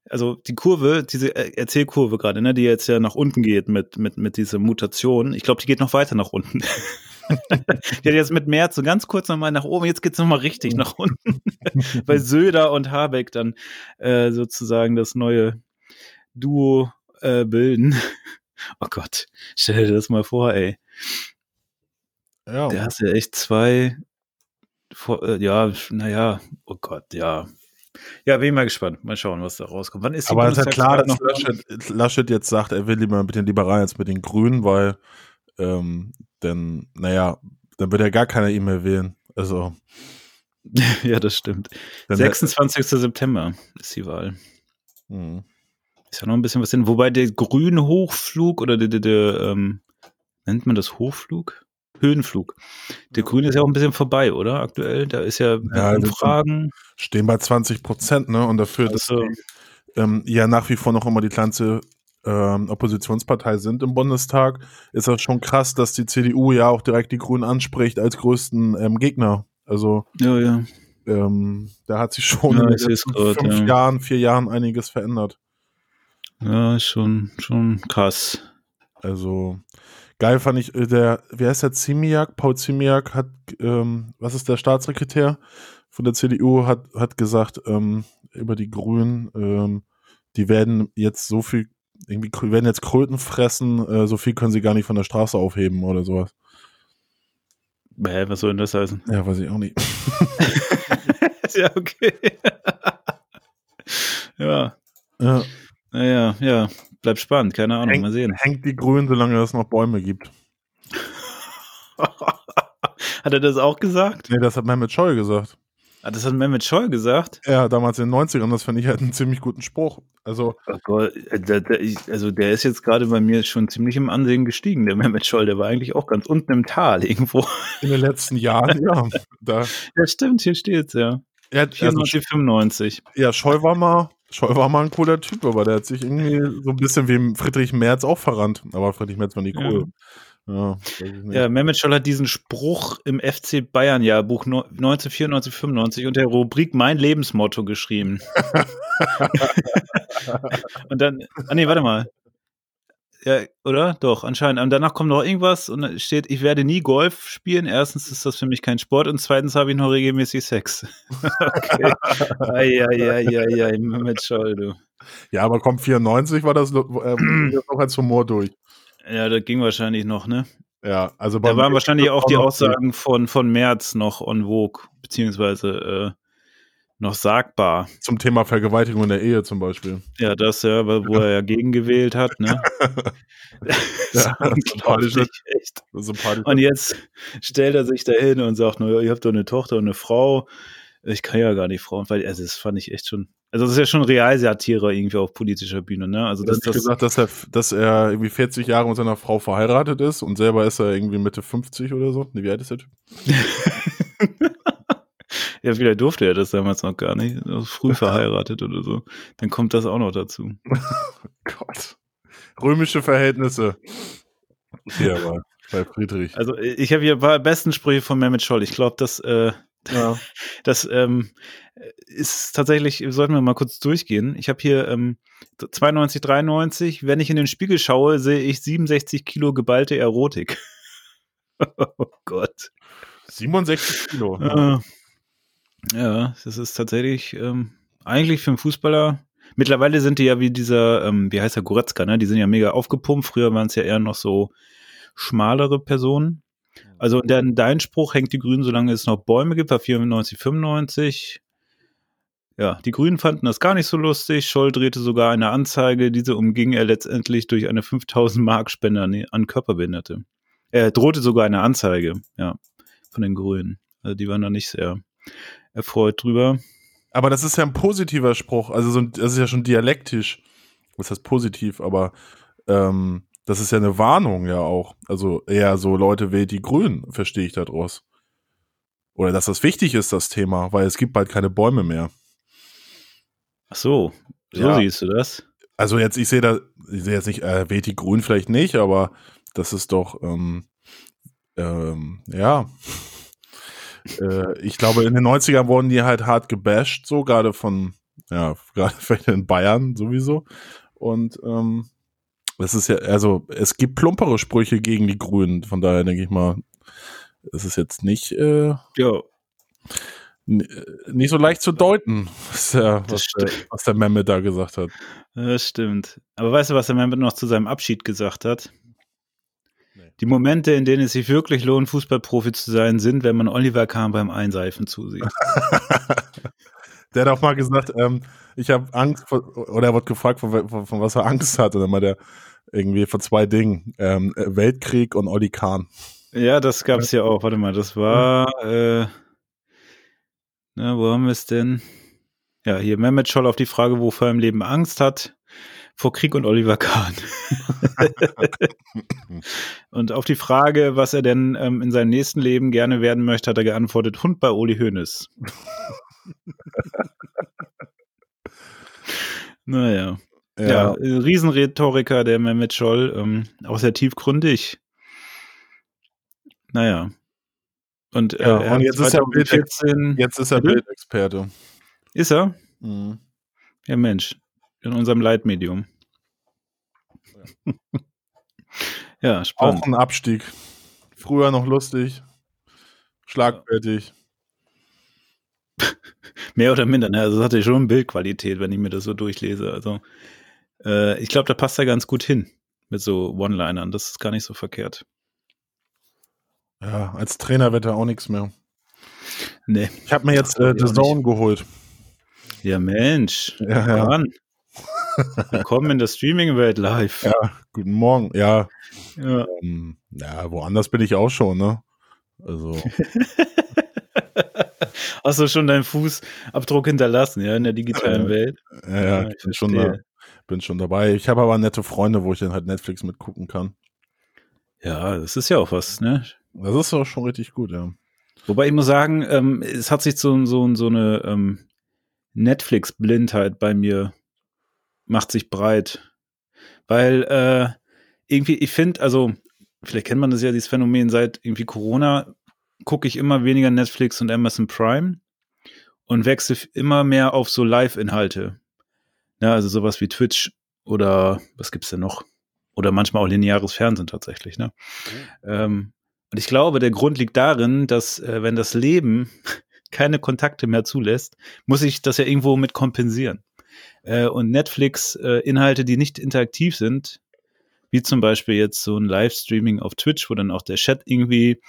also die Kurve, diese Er- Erzählkurve gerade, ne, die jetzt ja nach unten geht mit, mit, mit dieser Mutation, ich glaube, die geht noch weiter nach unten. die hat jetzt mit März so ganz kurz nochmal nach oben, jetzt geht's noch nochmal richtig nach unten. Weil Söder und Habeck dann äh, sozusagen das neue Duo äh, bilden. Oh Gott, stell dir das mal vor, ey. Ja. Da hast du ja echt zwei, vor, äh, ja, naja, oh Gott, ja. Ja, bin ich mal gespannt. Mal schauen, was da rauskommt. Wann ist die Aber es ist ja klar, dass Laschet, Laschet jetzt sagt, er will lieber mit den Liberalen als mit den Grünen, weil ähm, denn, naja, dann wird ja gar keiner ihn mehr wählen. Also, ja, das stimmt. dann 26. September ist die Wahl. Hm. Ist ja noch ein bisschen was hin. Wobei der grüne Hochflug oder der, der, der ähm, nennt man das Hochflug? Höhenflug. Der grüne ist ja auch ein bisschen vorbei, oder? Aktuell. Da ist ja, Ja, Umfragen. stehen bei 20 Prozent, ne? Und dafür, dass Also, die, ähm, ja nach wie vor noch immer die kleinste ähm, Oppositionspartei sind im Bundestag, ist das schon krass, dass die CDU ja auch direkt die Grünen anspricht als größten ähm, Gegner. Also ja, ja. ähm, da hat sich schon Ja, in fünf ja. Jahren, vier Jahren einiges verändert. Ja, ist schon, schon krass. Also geil fand ich, äh, der, wie heißt der, Ziemiak, Paul Ziemiak hat, ähm, was ist der Staatssekretär von der CDU, hat, hat gesagt, ähm, über die Grünen, ähm, die werden jetzt so viel, irgendwie werden jetzt Kröten fressen, äh, so viel können sie gar nicht von der Straße aufheben oder sowas. Hä, was soll denn das heißen? Ja, weiß ich auch nicht. ja, okay. ja, Ja, naja, ja. Bleibt spannend, keine Ahnung, Hängt- mal sehen. hängt die Grünen, solange es noch Bäume gibt. hat er das auch gesagt? Nee, das hat Mehmet Scholl gesagt. Ah, das hat Mehmet Scholl gesagt? Ja, damals in den 90ern, das fand ich halt einen ziemlich guten Spruch. Also, Gott, äh, der, also der ist jetzt gerade bei mir schon ziemlich im Ansehen gestiegen, der Mehmet Scholl. Der war eigentlich auch ganz unten im Tal irgendwo. in den letzten Jahren, ja. Da, Ja, stimmt, hier steht's, ja. er hat, also, 94, 95. Ja, Scholl war mal, Scholl war mal ein cooler Typ, aber der hat sich irgendwie so ein bisschen wie Friedrich Merz auch verrannt. Aber Friedrich Merz war nie cool. Ja. Ja, Mehmet Scholl hat diesen Spruch im FC Bayern Jahrbuch no- 1994, 95 unter der Rubrik Mein Lebensmotto geschrieben. und dann, ah nee, warte mal. Ja, oder? Doch, anscheinend. Und danach kommt noch irgendwas und steht, ich werde nie Golf spielen. Erstens ist das für mich kein Sport und zweitens habe ich noch regelmäßig Sex. okay. Eieieiei, Mehmet Scholl, du. ja, aber kommt 94 war das, äh, das noch als Humor durch. Ja, das ging wahrscheinlich noch, ne? Ja, also bei Da waren wahrscheinlich auch die Aussagen von, von März noch on vogue, beziehungsweise äh, noch sagbar. zum Thema Vergewaltigung in der Ehe zum Beispiel. Ja, das ja, wo er ja gegen gewählt hat, ne? Das Ja, sympathisch. echt. Sympathisch. Und jetzt stellt er sich da hin und sagt, naja, ihr habt doch eine Tochter und eine Frau. Ich kann ja gar nicht Frauen, weil, also das fand ich echt schon, also das ist ja schon Realsatire irgendwie auf politischer Bühne, ne? Also Er das, hat das, gesagt, dass er, dass er irgendwie 40 Jahre mit seiner Frau verheiratet ist und selber ist er irgendwie Mitte 50 oder so. Nee, wie alt ist der Typ? ja, vielleicht durfte er das damals noch gar nicht, früh verheiratet oder so. Dann kommt das auch noch dazu. Gott. Römische Verhältnisse. Hier aber bei Friedrich. Also ich habe hier ein paar besten Sprüche von Mehmet Scholl. Ich glaube, das, äh, Ja. das ähm, ist tatsächlich, sollten wir mal kurz durchgehen. Ich habe hier ähm, 92, 93. Wenn ich in den Spiegel schaue, sehe ich 67 Kilo geballte Erotik. oh Gott. 67 Kilo. Ja, ja das ist tatsächlich ähm, eigentlich für einen Fußballer. Mittlerweile sind die ja wie dieser, ähm, wie heißt der, Goretzka, ne? Die sind ja mega aufgepumpt. Früher waren es ja eher noch so schmalere Personen. Also dein, dein Spruch hängt die Grünen, solange es noch Bäume gibt, war 94, 95. Ja, die Grünen fanden das gar nicht so lustig. Scholl drehte sogar eine Anzeige. Diese umging er letztendlich durch eine 5000 Mark Spende an, Körperbehinderte. Er drohte sogar eine Anzeige, ja, von den Grünen. Also die waren da nicht sehr erfreut drüber. Aber das ist ja ein positiver Spruch. Also so ein, das ist ja schon dialektisch. Was heißt positiv, aber ähm, das ist ja eine Warnung ja auch. Also eher so Leute wählt die Grünen, verstehe ich daraus. Oder dass das wichtig ist, das Thema, weil es gibt bald keine Bäume mehr. Ach so, so Ja. siehst du das. Also jetzt, ich sehe da, ich sehe jetzt nicht, äh, wählt die Grünen vielleicht nicht, aber das ist doch, ähm, ähm, ja. äh, ich glaube, in den 90ern wurden die halt hart gebasht, so gerade von Ja, gerade vielleicht in Bayern sowieso. Und ähm, das ist ja, also es gibt plumpere Sprüche gegen die Grünen, von daher denke ich mal, es ist jetzt nicht, äh, Ja, nicht so leicht zu deuten, was der, was der, was der Mehmet da gesagt hat. das stimmt. Aber weißt du, was der Mehmet noch zu seinem Abschied gesagt hat? Nee. Die Momente, in denen es sich wirklich lohnt, Fußballprofi zu sein, sind, wenn man Oliver Kahn beim Einseifen zusieht. Der hat auch mal gesagt, ähm, ich habe Angst, vor, oder er wird gefragt, von, von, von was er Angst hat. Und dann mal der irgendwie von zwei Dingen, ähm, Weltkrieg und Olli Kahn. Ja, das gab es ja auch. Warte mal, das war. Äh, na, wo haben wir es denn? Ja, hier Mehmet Scholl auf die Frage, wovor er im Leben Angst hat. Vor Krieg und Oliver Kahn. und auf die Frage, was er denn ähm, in seinem nächsten Leben gerne werden möchte, hat er geantwortet: Hund bei Uli Hoeneß. Naja. Ja, äh, Riesenrhetoriker, der Mehmet Scholl, ähm, auch sehr tiefgründig. Naja. Und, äh, Ja, er und jetzt ist er 2014 Jetzt ist er? Bildexperte. Ist er? Mhm. Ja, Mensch. In unserem Leitmedium. ja, spannend. Auch ein Abstieg. Früher noch lustig, schlagfertig. Mehr oder minder. Ne? Also, das hatte schon Bildqualität, wenn ich mir das so durchlese. Also, äh, ich glaube, da passt er ganz gut hin mit so One-Linern. Das ist gar nicht so verkehrt. Ja, als Trainer wird er auch nichts mehr. Nee. Ich habe mir jetzt äh, The. Zone geholt. Ja, Mensch. Ja, ja. Mann. Willkommen in der Streaming-Welt live. Ja, guten Morgen. Ja, Ja. ähm, ja, woanders bin ich auch schon, ne? Also, Hast du schon deinen Fußabdruck hinterlassen, ja, in der digitalen Äh, Welt? ja, ja, Ja, ich ich bin schon, da, bin schon dabei. Ich habe aber nette Freunde, wo ich dann halt Netflix mitgucken kann. Ja, das ist ja auch was, ne? Das ist auch schon richtig gut, ja. Wobei ich muss sagen, ähm, es hat sich so, so, so eine ähm, Netflix-Blindheit bei mir macht sich breit. Weil äh, irgendwie, ich finde, also, vielleicht kennt man das ja, dieses Phänomen, seit irgendwie Corona gucke ich immer weniger Netflix und Amazon Prime und wechsle immer mehr auf so Live-Inhalte. Ja, also sowas wie Twitch oder was gibt's denn noch? Oder manchmal auch lineares Fernsehen tatsächlich, ne? Ähm, und ich glaube, der Grund liegt darin, dass äh, wenn das Leben keine Kontakte mehr zulässt, muss ich das ja irgendwo mit kompensieren. Äh, und Netflix-Inhalte, die nicht interaktiv sind, wie zum Beispiel jetzt so ein Livestreaming auf Twitch, wo dann auch der Chat irgendwie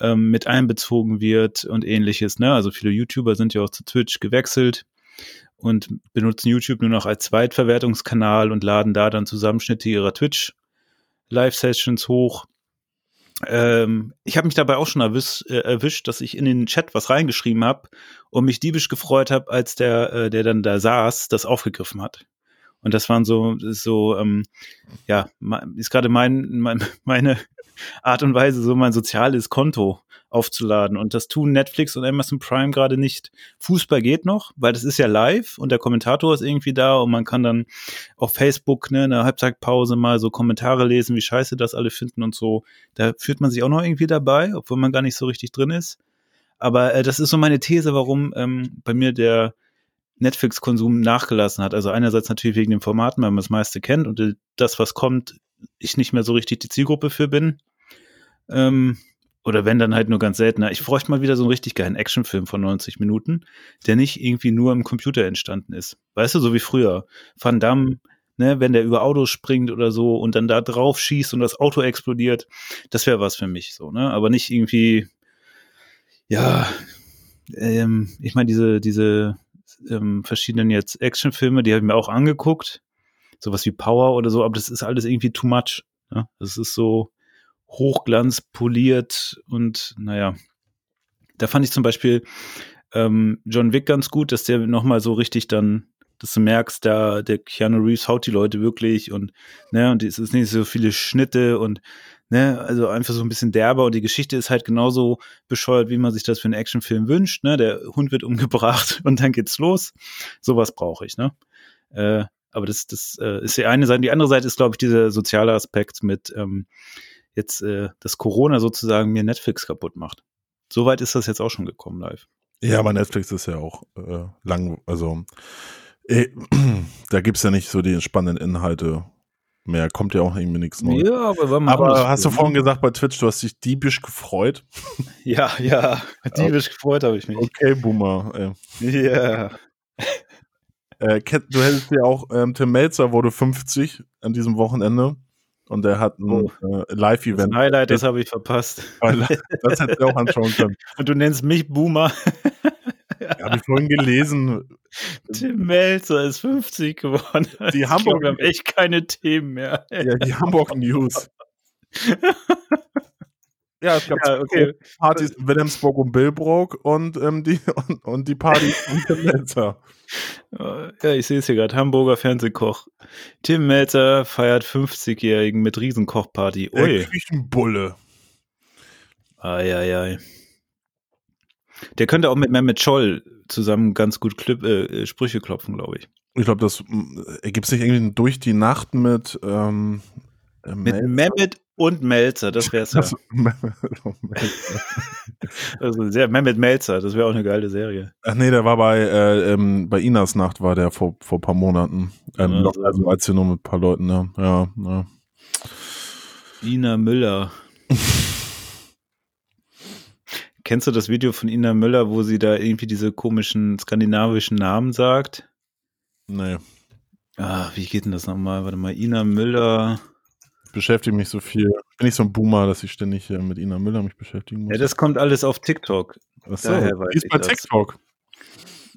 ähm, mit einbezogen wird und ähnliches. Ne? Also viele YouTuber sind ja auch zu Twitch gewechselt und benutzen YouTube nur noch als Zweitverwertungskanal und laden da dann Zusammenschnitte ihrer Twitch Live-Sessions hoch. Ähm, ich habe mich dabei auch schon erwisch, äh, erwischt, dass ich in den Chat was reingeschrieben habe und mich diebisch gefreut habe, als der, äh, der dann da saß, das aufgegriffen hat. Und das waren so, so, ähm, ja, ist gerade mein, mein, meine Art und Weise, so mein soziales Konto aufzuladen. Und das tun Netflix und Amazon Prime gerade nicht. Fußball geht noch, weil das ist ja live und der Kommentator ist irgendwie da und man kann dann auf Facebook ne, in der Halbzeitpause mal so Kommentare lesen, wie scheiße das alle finden und so. Da fühlt man sich auch noch irgendwie dabei, obwohl man gar nicht so richtig drin ist. Aber äh, das ist so meine These, warum ähm, bei mir der Netflix-Konsum nachgelassen hat. Also einerseits natürlich wegen den Formaten, weil man das meiste kennt und das, was kommt, ich nicht mehr so richtig die Zielgruppe für bin. Ähm, oder wenn dann halt nur ganz seltener. Ich bräuchte mal wieder so einen richtig geilen Actionfilm von 90 Minuten, der nicht irgendwie nur im Computer entstanden ist. Weißt du, so wie früher. Van Damme, ne, wenn der über Autos springt oder so und dann da drauf schießt und das Auto explodiert, das wäre was für mich so, ne? Aber nicht irgendwie, ja, ähm, ich meine, diese, diese ähm, verschiedenen jetzt Actionfilme, die habe ich mir auch angeguckt. Sowas wie Power oder so, aber das ist alles irgendwie too much. Ne? Das ist so Hochglanz poliert und naja. Da fand ich zum Beispiel ähm, John Wick ganz gut, dass der nochmal so richtig dann, dass du merkst, da der Keanu Reeves haut die Leute wirklich und ne, und es ist nicht so viele Schnitte und ne, also einfach so ein bisschen derber und die Geschichte ist halt genauso bescheuert, wie man sich das für einen Actionfilm wünscht, ne? Der Hund wird umgebracht und dann geht's los. Sowas brauche ich, ne? Äh, aber das, das äh, ist die eine Seite. Die andere Seite ist, glaube ich, dieser soziale Aspekt mit ähm, jetzt, äh, dass Corona sozusagen mir Netflix kaputt macht. Soweit ist das jetzt auch schon gekommen live. Ja, aber Netflix ist ja auch äh, lang, also äh, da gibt's ja nicht so die spannenden Inhalte mehr. Kommt ja auch irgendwie nichts Neues. Ja, aber war mal Aber hast du früher, vorhin ne? gesagt bei Twitch, du hast dich diebisch gefreut? Ja, ja. Diebisch gefreut habe ich mich. Okay, Boomer. Äh. Ja. Äh, Ken- du hättest ja auch, ähm, Tim Melzer wurde 50 an diesem Wochenende und er hat ein Oh. äh, Live-Event. Highlight, das habe ich verpasst. Das hättest du auch anschauen können. Und du nennst mich Boomer. Habe ich vorhin gelesen. Tim Melzer ist 50 geworden. Die Ich Hamburg- glaub, wir haben echt keine Themen mehr. Ja, die Hamburg News. Ja, es gab Ja, okay. Partys in Wilhelmsburg und Billbrook und, ähm, die, und, und die Partys von Tim Melzer. Ja, ich sehe es hier gerade. Hamburger Fernsehkoch. Tim Melzer feiert 50-Jährigen mit Riesenkochparty. Der Ui. Küchenbulle. Eieiei. Der könnte auch mit Mehmet Scholl zusammen ganz gut Clip, äh, Sprüche klopfen, glaube ich. Ich glaube, das gibt es nicht irgendwie durch die Nacht mit ähm, äh, Mit Melzer? Mehmet und Melzer, das wär's ja. Das- Melzer. Also sehr, Mehmet Melzer, das wäre auch eine geile Serie. Ach nee, der war bei, äh, ähm, bei Inas Nacht, war der vor, vor ein paar Monaten. Ähm, Ja, noch, so. also als hier nur mit ein paar Leuten, ne? Ja, ja. Ina Müller. Kennst du das Video von Ina Müller, wo sie da irgendwie diese komischen skandinavischen Namen sagt? Nee. Ah, wie geht denn das nochmal? Warte mal, Ina Müller. Beschäftige mich so viel. Bin ich so ein Boomer, dass ich ständig äh, mit Ina Müller mich beschäftigen muss. Ja, das kommt alles auf TikTok. Achso, daher weiß ist ich bei das. TikTok.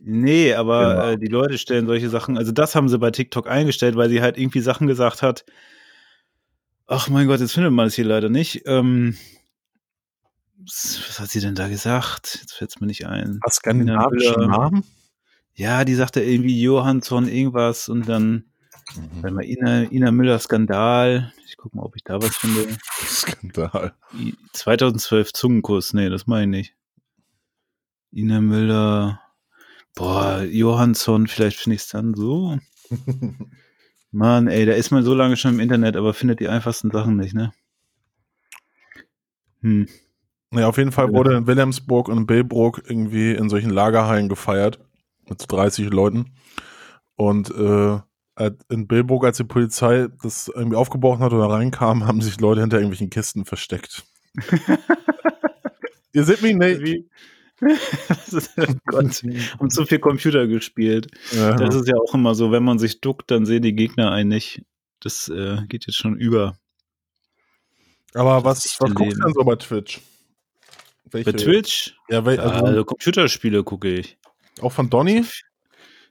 Nee, aber Genau. äh, die Leute stellen solche Sachen, also das haben sie bei TikTok eingestellt, weil sie halt irgendwie Sachen gesagt hat. Ach mein Gott, jetzt findet man es hier leider nicht. Ähm, was hat sie denn da gesagt? Jetzt fällt es mir nicht ein. Was skandinavische. Namen? Ja, die sagte irgendwie Johansson irgendwas und dann, warte mal, Ina, Ina Müller Skandal. Ich guck mal, ob ich da was finde. Skandal. I- 2012 Zungenkuss, nee, das meine ich nicht. Ina Müller, boah, Johansson, vielleicht finde ich es dann so. Mann, ey, da ist man so lange schon im Internet, aber findet die einfachsten Sachen nicht, ne? Hm. Ja, auf jeden Fall wurde in Wilhelmsburg und in Billbrook irgendwie in solchen Lagerhallen gefeiert. Mit so 30 Leuten. Und äh, in Billbrook, als die Polizei das irgendwie aufgebrochen hat oder reinkam, haben sich Leute hinter irgendwelchen Kisten versteckt. Ihr seht mich nicht. Wie? Oh Gott, und zu viel Computer gespielt. Ja. Das ist ja auch immer so, wenn man sich duckt, dann sehen die Gegner einen nicht. Das äh, geht jetzt schon über. Aber was, was guckst du denn so bei Twitch? Welche, Bei Twitch? Ja, wel, also, Also Computerspiele gucke ich. auch von Donny?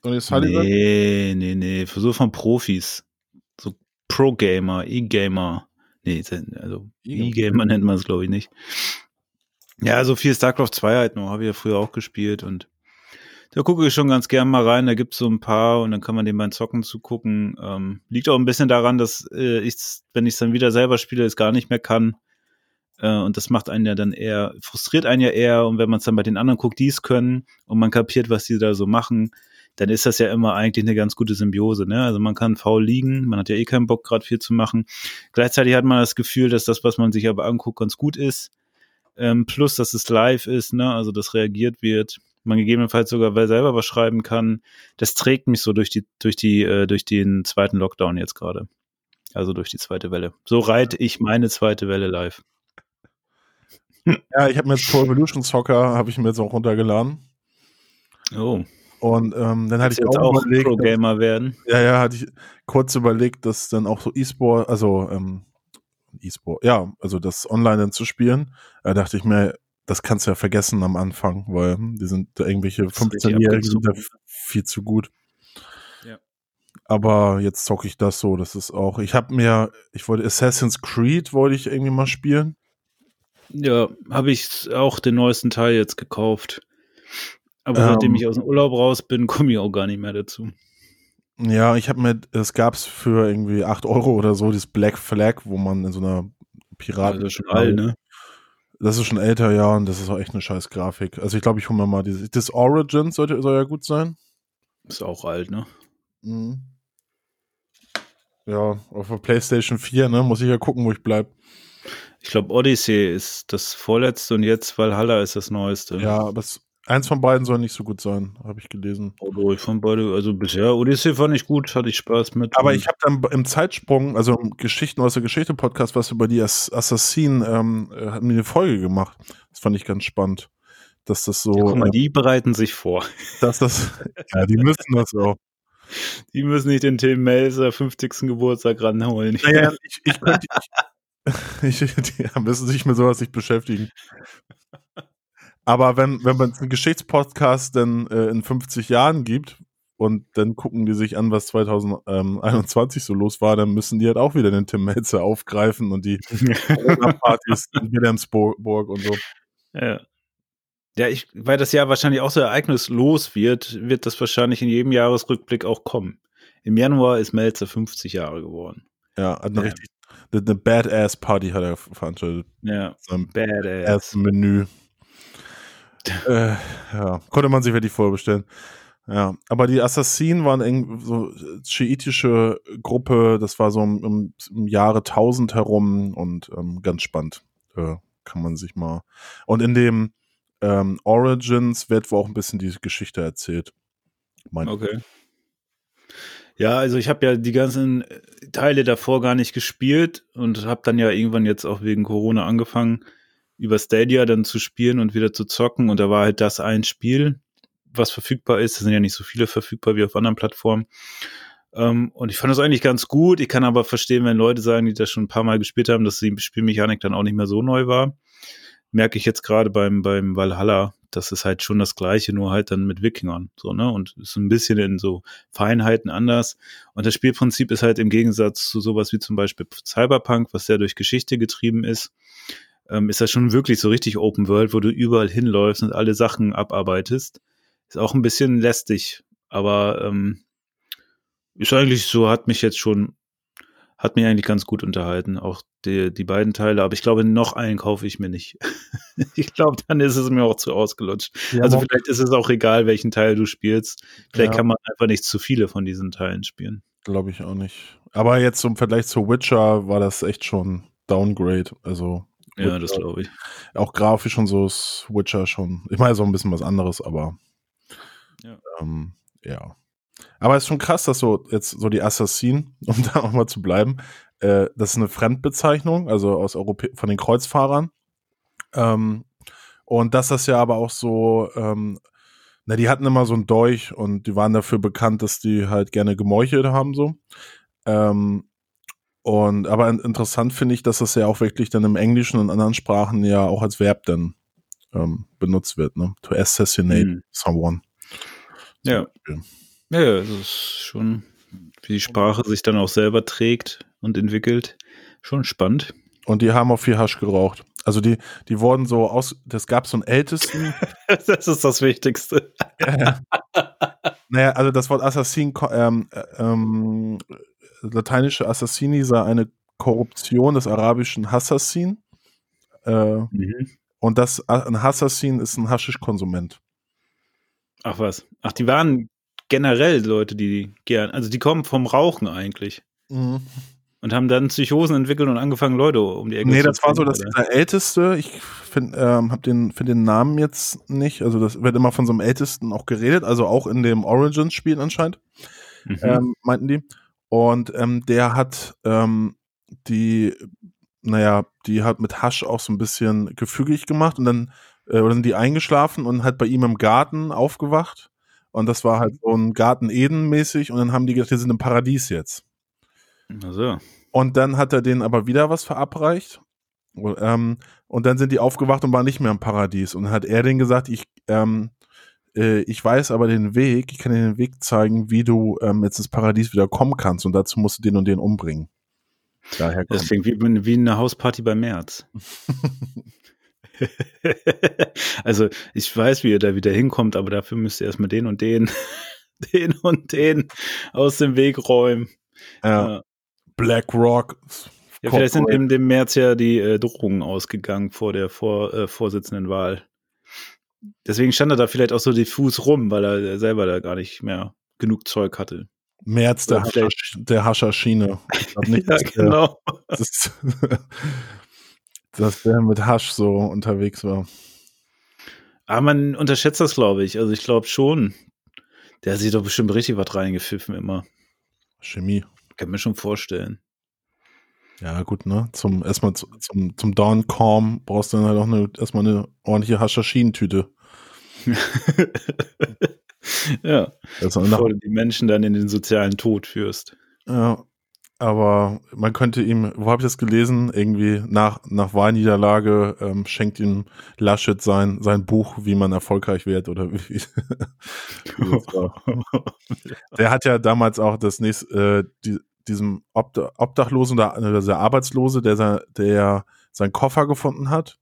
Donny Sullivan? Nee, nee, nee. So von Profis. So Pro-Gamer, E-Gamer. Nee, also E-Gamer. Nennt man es, glaube ich, nicht. Ja, so viel StarCraft 2 halt noch, habe ich ja früher auch gespielt und da gucke ich schon ganz gern mal rein. Da gibt's so ein paar und dann kann man dem beim Zocken zugucken. Ähm, liegt auch ein bisschen daran, dass äh, ich, wenn ich es dann wieder selber spiele, es gar nicht mehr kann. Äh, und das macht einen ja dann eher, frustriert einen ja eher. Und wenn man es dann bei den anderen guckt, die es können und man kapiert, was die da so machen, dann ist das ja immer eigentlich eine ganz gute Symbiose. Ne? Also man kann faul liegen, man hat ja eh keinen Bock, gerade viel zu machen. Gleichzeitig hat man das Gefühl, dass das, was man sich aber anguckt, ganz gut ist. Ähm, plus, dass es live ist, ne? also dass reagiert wird. Man gegebenenfalls sogar selber was schreiben kann. Das trägt mich so durch die, durch die, äh, durch den zweiten Lockdown jetzt gerade. Also durch die zweite Welle. So reite ich meine zweite Welle live. Ja, ich habe mir jetzt Pro Evolution Soccer, habe ich mir jetzt auch runtergeladen. Oh, Und ähm, dann hatte ich auch, auch überlegt, dass- Pro-Gamer werden. ja, ja, hatte ich kurz überlegt, dass dann auch so E-Sport, also ähm, E-Sport, ja, also das online dann zu spielen. Da dachte ich mir, das kannst du ja vergessen am Anfang, weil die sind da irgendwelche Das ist richtig 15-Jährigen sind da viel zu gut. Ja. Aber jetzt zocke ich das so, das ist auch, ich habe mir, ich wollte Assassin's Creed wollte ich irgendwie mal spielen. Ja, habe ich auch den neuesten Teil jetzt gekauft. Aber Ähm. seitdem ich aus dem Urlaub raus bin, komme ich auch gar nicht mehr dazu. Ja, ich habe mir, es gab's für irgendwie 8 Euro oder so, dieses Black Flag, wo man in so einer Piraten. Also schon alt, ne? Das ist schon älter, ja, und das ist auch echt eine scheiß Grafik. Also ich glaube, ich hole mir mal dieses, das Origin sollte, soll ja gut sein. Ist auch alt, ne? Mhm. Ja, auf der Playstation 4, ne, muss ich ja gucken, wo ich bleib. Ich glaube, Odyssey ist das vorletzte und jetzt Valhalla ist das neueste. Ja, aber es, Eins von beiden soll nicht so gut sein, habe ich gelesen. Also ich fand beide, also bisher Odyssey fand ich gut, hatte ich Spaß mit. Aber ich habe dann im Zeitsprung, also im Geschichten aus der Geschichte Podcast, was über die Ass Assassinen, ähm, äh, hat mir eine Folge gemacht. Das fand ich ganz spannend, dass das so. Ja, guck mal, äh, die bereiten sich vor. dass das, ja, die müssen das auch. Die müssen nicht den Tim Melzer 50. Geburtstag ranholen. Naja, ich, ich könnte, ich, ich, die müssen sich mit sowas nicht beschäftigen. Aber wenn, wenn man einen Geschichtspodcast dann äh, in 50 Jahren gibt und dann gucken die sich an, was 2021 so los war, dann müssen die halt auch wieder den Tim Melzer aufgreifen und die Partys in Wilhelmsburg und so. Ja. Ja, ich, weil das Jahr wahrscheinlich auch so ereignislos wird, wird das wahrscheinlich in jedem Jahresrückblick auch kommen. Im Januar ist Melzer 50 Jahre geworden. Ja, hat eine Ja. richtig, eine Badass-Party hat er veranstaltet. Ja, Sein badass. erstes Menü. äh, ja, konnte man sich wirklich vorbestellen. Ja, aber die Assassinen waren eng, so schiitische Gruppe, das war so im, im, Jahre 1000 herum und ähm, ganz spannend. Äh, kann man sich mal. Und in dem ähm, Origins wird wohl auch ein bisschen die Geschichte erzählt. Mein, Okay. Ja, also ich habe ja die ganzen äh, Teile davor gar nicht gespielt und habe dann ja irgendwann jetzt auch wegen Corona angefangen, über Stadia dann zu spielen und wieder zu zocken. Und da war halt das ein Spiel, was verfügbar ist. Es sind ja nicht so viele verfügbar wie auf anderen Plattformen. Ähm, und ich fand das eigentlich ganz gut. Ich kann aber verstehen, wenn Leute sagen, die das schon ein paar Mal gespielt haben, dass die Spielmechanik dann auch nicht mehr so neu war. Merke ich jetzt gerade beim, beim Valhalla, das ist halt schon das Gleiche, nur halt dann mit Wikingern, so, ne? Und ist ein bisschen in so Feinheiten anders. Und das Spielprinzip ist halt im Gegensatz zu sowas wie zum Beispiel Cyberpunk, was ja durch Geschichte getrieben ist, ähm, ist das schon wirklich so richtig Open World, wo du überall hinläufst und alle Sachen abarbeitest. Ist auch ein bisschen lästig, aber ähm, ist eigentlich so, hat mich jetzt schon, hat mich eigentlich ganz gut unterhalten, auch die, die beiden Teile, aber ich glaube, noch einen kaufe ich mir nicht. ich glaube, dann ist es mir auch zu ausgelutscht. Ja, also vielleicht ist es auch egal, welchen Teil du spielst. Vielleicht Ja. kann man einfach nicht zu viele von diesen Teilen spielen. Glaube ich auch nicht. Aber jetzt im Vergleich zu Witcher war das echt schon Downgrade. Also Ja, das glaube ich. auch grafisch und so ist Witcher schon. Ich meine, so ein bisschen was anderes, aber Ja. ähm, ja. Aber es ist schon krass, dass so jetzt so die Assassinen, um da auch mal zu bleiben, äh, das ist eine Fremdbezeichnung, also aus Europä von den Kreuzfahrern. Ähm, und dass das ja aber auch so, ähm, na, die hatten immer so ein Dolch und die waren dafür bekannt, dass die halt gerne gemeuchelt haben, so. Ähm, und aber in- interessant finde ich, dass das ja auch wirklich dann im Englischen und anderen Sprachen ja auch als Verb dann ähm, benutzt wird, ne? To assassinate Mhm. someone. Ja. Beispiel. Ja, ja, das ist schon, wie die Sprache sich dann auch selber trägt und entwickelt. Schon spannend. Und die haben auch viel Hasch geraucht. Also die, die wurden so aus, das gab so einen ältesten, Das ist das Wichtigste. naja, also das Wort Assassin, ähm, äh, ähm, lateinische Assassini sei eine Korruption des arabischen Hassassin. Äh, und das, ein Hassassin ist ein Haschischkonsument. Ach was. Ach, die waren generell Leute, die gern, also die kommen vom Rauchen eigentlich und haben dann Psychosen entwickelt und angefangen, Leute um die Ecke Nee, zu das war so, dass dieser Älteste, ich finde ähm, hab den, find den Namen jetzt nicht, also das wird immer von so einem Ältesten auch geredet, also auch in dem Origins-Spiel anscheinend, Mhm. ähm, meinten die. Und ähm, der hat ähm, die, naja, die hat mit Hasch auch so ein bisschen gefügig gemacht und dann äh, sind die eingeschlafen und halt bei ihm im Garten aufgewacht. Und das war halt so ein Garten Eden-mäßig und dann haben die gedacht, wir sind im Paradies jetzt. Also, Und dann hat er denen aber wieder was verabreicht. Ähm, und dann sind die aufgewacht und waren nicht mehr im Paradies. Und dann hat er denen gesagt, ich, ähm, äh, ich weiß aber den Weg, ich kann dir den Weg zeigen, wie du ähm, jetzt ins Paradies wieder kommen kannst. Und dazu musst du den und den umbringen. Daher das kommt. klingt wie, wie eine Hausparty bei März. also, ich weiß, wie ihr da wieder hinkommt, aber dafür müsst ihr erstmal den und den, den und den aus dem Weg räumen. Ja, Ja. Black Rock. Ja, vielleicht sind im dem März ja die äh, Drohungen ausgegangen vor der vor, äh, vorsitzenden Wahl. Deswegen stand er da vielleicht auch so diffus rum, weil er selber da gar nicht mehr genug Zeug hatte. März der, Haschasch, der Haschaschine. Ich nicht, Ja, dass der, genau. das, dass der mit Hasch so unterwegs war. Aber man unterschätzt das, glaube ich. Also ich glaube schon. Der hat sich doch bestimmt richtig was reingepfiffen immer. Chemie. Kann mir schon vorstellen. Ja, gut, ne? Zum erstmal zu, zum, zum Dawn Calm brauchst du dann halt auch eine, erstmal eine ordentliche Haschaschinentüte. ja. Also Bevor du die Menschen dann in den sozialen Tod führst. ja, aber man könnte ihm, wo habe ich das gelesen? Irgendwie nach, nach Wahlniederlage ähm, schenkt ihm Laschet sein, sein Buch, wie man erfolgreich wird oder wie. Der hat ja damals auch das nächste, äh, die, diesem Obda Obdachlosen oder also der Arbeitslose, der, sein- der seinen Koffer gefunden hat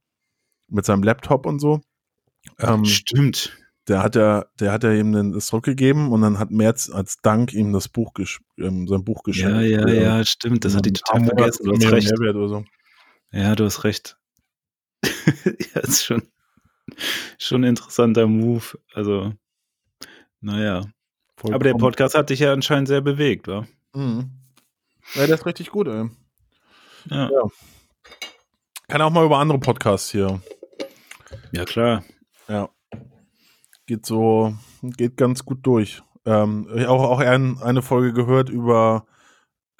mit seinem Laptop und so. Ähm, Stimmt. Der hat ja, der hat ja ihm den- das zurückgegeben und dann hat Merz als Dank ihm das Buch ähm, sein Buch geschenkt. Ja, ja, Äh, ja, stimmt. Das hat die total vergessen. Du hast recht. So. Ja, du hast recht. ja, ist schon, schon ein interessanter Move. Also, naja. Aber der Vollkommen. Podcast hat dich ja anscheinend sehr bewegt, wa? Mhm. Ja, der ist richtig gut, ey. Ja. Ja. Kann auch mal über andere Podcasts hier. Ja, klar. Ja. Geht so, geht ganz gut durch. Ähm, ich habe auch, auch ein, eine Folge gehört über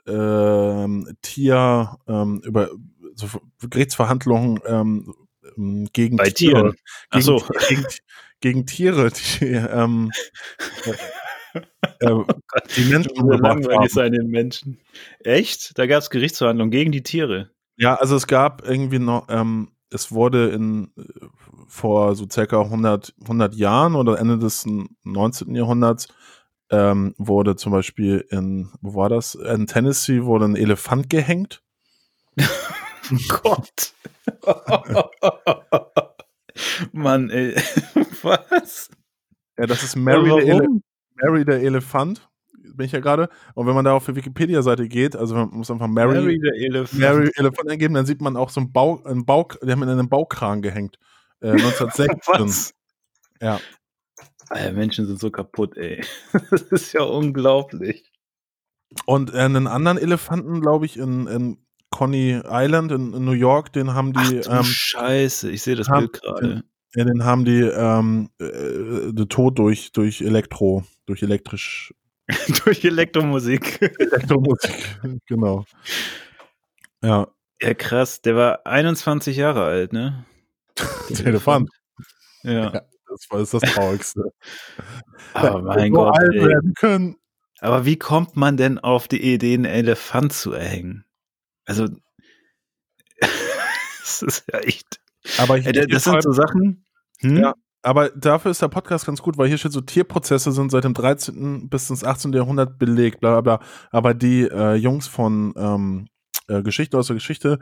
ähm, Tier, ähm, über so Gerichtsverhandlungen ähm, ähm, gegen Bei Tiere. Tieren. Ach Gegen, so. gegen, gegen Tiere, die, ähm, äh, die Menschen umgebracht haben. sein den Menschen. Echt? Da gab es Gerichtsverhandlungen gegen die Tiere. Ja, also es gab irgendwie noch, ähm, es wurde in äh, vor so circa 100, 100 Jahren oder Ende des 19. Jahrhunderts ähm, wurde zum Beispiel in, wo war das? In Tennessee wurde ein Elefant gehängt. Gott. Mann, ey. Was? Ja, das ist Mary, der, Ele? Mary der Elefant. Bin ich ja gerade. Und wenn man da auf die Wikipedia-Seite geht, also man muss einfach Mary, Mary Mary, der Elefant. Elefant eingeben, dann sieht man auch so einen Bau, einen Bau, die haben ihn in einen Baukran gehängt. Äh, 1916. Was? Ja. Alter, Menschen sind so kaputt, ey. Das ist ja unglaublich. Und äh, einen anderen Elefanten, glaube ich, in, in Coney Island in, in New York, den haben Ach die, du ähm, Scheiße, ich sehe das haben- Bild gerade. ja, den haben die ähm, äh, den Tod durch durch Elektro, durch elektrisch Durch Elektromusik. Elektromusik, genau. Ja, Ja, krass. Der war 21 Jahre alt, ne? der Elefant. Ja. Ja. Das war das Traurigste. Aber mein so Gott, alt werden können. Aber wie kommt man denn auf die Idee, einen Elefant zu erhängen? Also, das ist ja echt. Aber ich, das sind so Sachen. Hm? Ja. Aber dafür ist der Podcast ganz gut, weil hier steht so, Tierprozesse sind seit dem 13. bis ins 18. Jahrhundert belegt, bla bla bla. Aber die äh, Jungs von ähm, äh, Geschichte aus der Geschichte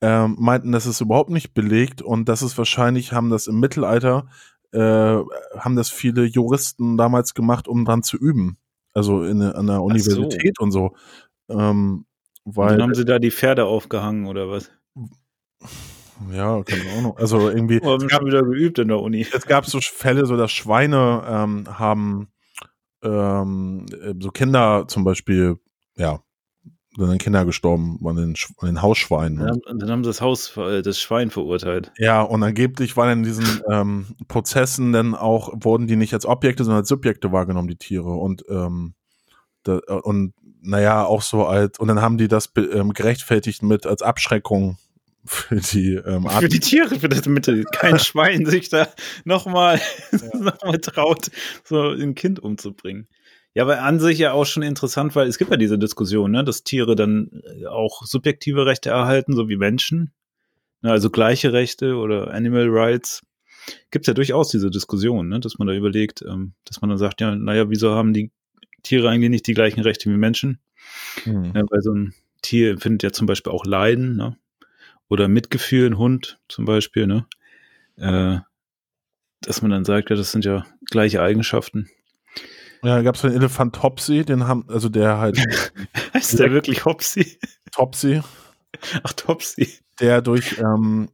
ähm, meinten, das ist überhaupt nicht belegt und das ist wahrscheinlich, haben das im Mittelalter, äh, haben das viele Juristen damals gemacht, um dran zu üben. Also in, an der Universität und so. Ähm, Und weil, dann haben sie da die Pferde aufgehangen oder was? Ja, keine Ahnung. Also irgendwie, Wir haben wieder geübt in der Uni. es gab so Fälle, so dass Schweine ähm, haben ähm, äh, so Kinder zum Beispiel, ja, sind Kinder gestorben an den, an den Hausschweinen. Dann, haben- dann haben sie das Haus, äh, das Schwein verurteilt. Ja, und angeblich waren in diesen ähm, Prozessen dann auch, wurden die nicht als Objekte, sondern als Subjekte wahrgenommen, die Tiere. Und, ähm, da, und naja, auch so als, und dann haben die das ähm, gerechtfertigt mit als Abschreckung für die ähm, Für Arten. die Tiere, für das damit kein Schwein sich da nochmal noch mal traut, so ein Kind umzubringen. Ja, aber an sich ja auch schon interessant, weil es gibt ja diese Diskussion, ne, dass Tiere dann äh, auch subjektive Rechte erhalten, so wie Menschen. Ne, also gleiche Rechte oder Animal Rights. Gibt ja durchaus diese Diskussion, ne, dass man da überlegt, ähm, dass man dann sagt, ja, naja, wieso haben die Tiere eigentlich nicht die gleichen Rechte wie Menschen? Hm. Ja, weil so ein Tier empfindet ja zum Beispiel auch Leiden, ne? Oder Mitgefühl, ein Hund zum Beispiel, ne? Äh, dass man dann sagt, ja, das sind ja gleiche Eigenschaften. Ja, da gab es den Elefant Topsy, den haben, also der halt Heißt der wirklich Hopsy? Topsy, Ach, Topsy. der durch ähm,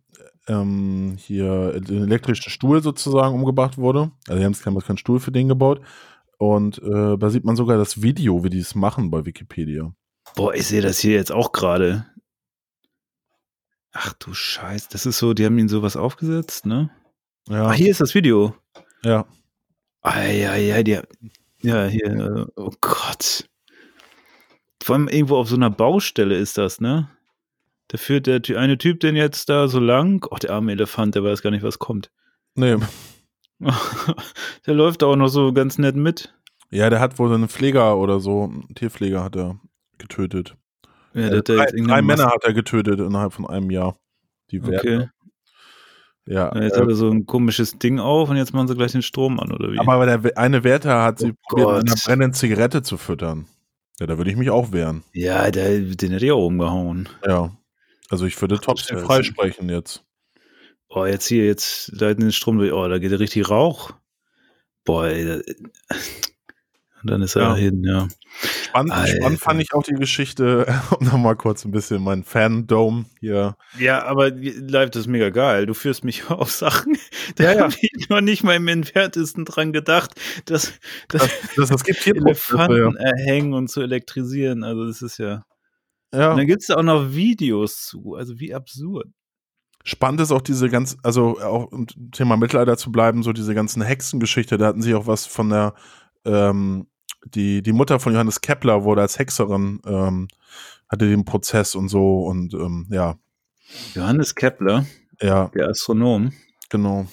ähm, hier den elektrischen Stuhl sozusagen umgebracht wurde. Also die haben damals keinen Stuhl für den gebaut. Und äh, da sieht man sogar das Video, wie die es machen bei Wikipedia. Boah, ich sehe das hier jetzt auch gerade. Ach du Scheiß, das ist so, die haben ihn sowas aufgesetzt, ne? Ja, Ah, hier ist das Video. ja. Eieiei, die, ja, hier, äh, oh Gott. Vor allem irgendwo auf so einer Baustelle ist das, ne? Da führt der eine Typ den jetzt da so lang. Oh, der arme Elefant, der weiß gar nicht, was kommt. Nee. der läuft da auch noch so ganz nett mit. Ja, der hat wohl einen Pfleger oder so, einen Tierpfleger hat er getötet. Ja, Äh, der da drei drei Männer hat er getötet innerhalb von einem Jahr. Die Okay. Ja, Ja, jetzt äh, hat er so ein komisches Ding auf und jetzt machen sie gleich den Strom an, oder wie? aber der eine Wärter hat sie Oh probiert, mit einer Gott. brennenden Zigarette zu füttern. Ja, da würde ich mich auch wehren. ja, der, den hätte ich auch umgehauen. Ja. Also ich würde trotzdem freisprechen jetzt. Oh, jetzt hier, jetzt leiten den Strom durch. Oh, da geht richtig Rauch. Boah, ey. Und dann ist er Ja. hin, ja. Spannend, spannend fand ich auch die Geschichte, um nochmal kurz ein bisschen mein Fandom hier. Ja, aber live, das ist mega geil. Du führst mich auf Sachen, da Ja, ja. habe ich noch nicht mal im Entferntesten dran gedacht, dass, dass Das, das gibt hier Elefanten erhängen und zu elektrisieren. Also das ist ja. Ja. Und dann gibt es da auch noch Videos zu. Also wie absurd. Spannend ist auch diese ganz, also auch um Thema Mittelalter zu bleiben, so diese ganzen Hexengeschichte, da hatten sie auch was von der, ähm, die, die Mutter von Johannes Kepler wurde als Hexerin, ähm, hatte den Prozess und so und ähm, ja, Johannes Kepler, ja, der Astronom. genau.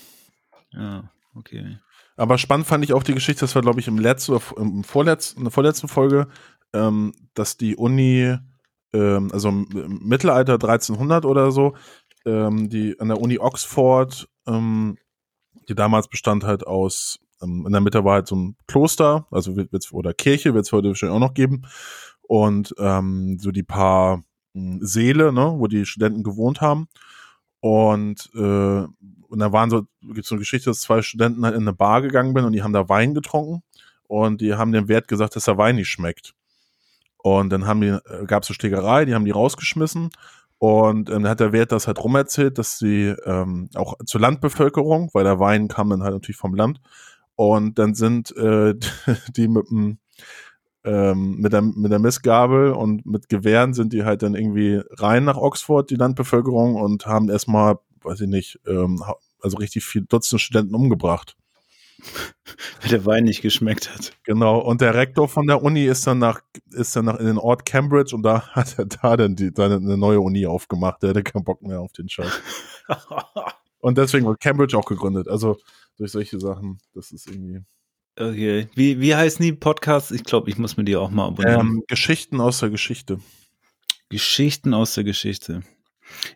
Ja, okay. Aber spannend fand ich auch die Geschichte, das war, glaube ich, im letzten oder im vorletzten, in der vorletzten Folge, ähm, dass die Uni, ähm, also im Mittelalter 1300 oder so, ähm, die an der Uni Oxford, ähm, die damals bestand halt aus, in der Mitte war halt so ein Kloster, also wird, wird's, oder Kirche, wird es heute wahrscheinlich auch noch geben. Und ähm, so die paar mh, Säle, ne, wo die Studenten gewohnt haben. Und, äh, und da waren so, gibt so eine Geschichte, dass zwei Studenten halt in eine Bar gegangen sind und die haben da Wein getrunken und die haben dem Wert gesagt, dass der Wein nicht schmeckt. Und dann haben die, äh, gab es eine Schlägerei, die haben die rausgeschmissen und ähm, dann hat der Wert das halt rumerzählt, dass sie ähm, auch zur Landbevölkerung, weil der Wein kam dann halt natürlich vom Land und dann sind äh, die mit dem ähm, mit, der, mit der Missgabel und mit Gewehren sind die halt dann irgendwie rein nach Oxford, die Landbevölkerung, und haben erstmal, weiß ich nicht, ähm, also richtig viel Dutzend Studenten umgebracht. Weil der Wein nicht geschmeckt hat. Genau. Und der Rektor von der Uni ist dann nach, ist dann nach in den Ort Cambridge und da hat er da dann die, dann eine neue Uni aufgemacht. Der hatte keinen Bock mehr auf den Scheiß. Und deswegen wird Cambridge auch gegründet. Also durch solche Sachen, das ist irgendwie. okay. Wie, wie heißen die Podcasts? Ich glaube, ich muss mir die auch mal abonnieren. Ähm, Geschichten aus der Geschichte. Geschichten aus der Geschichte.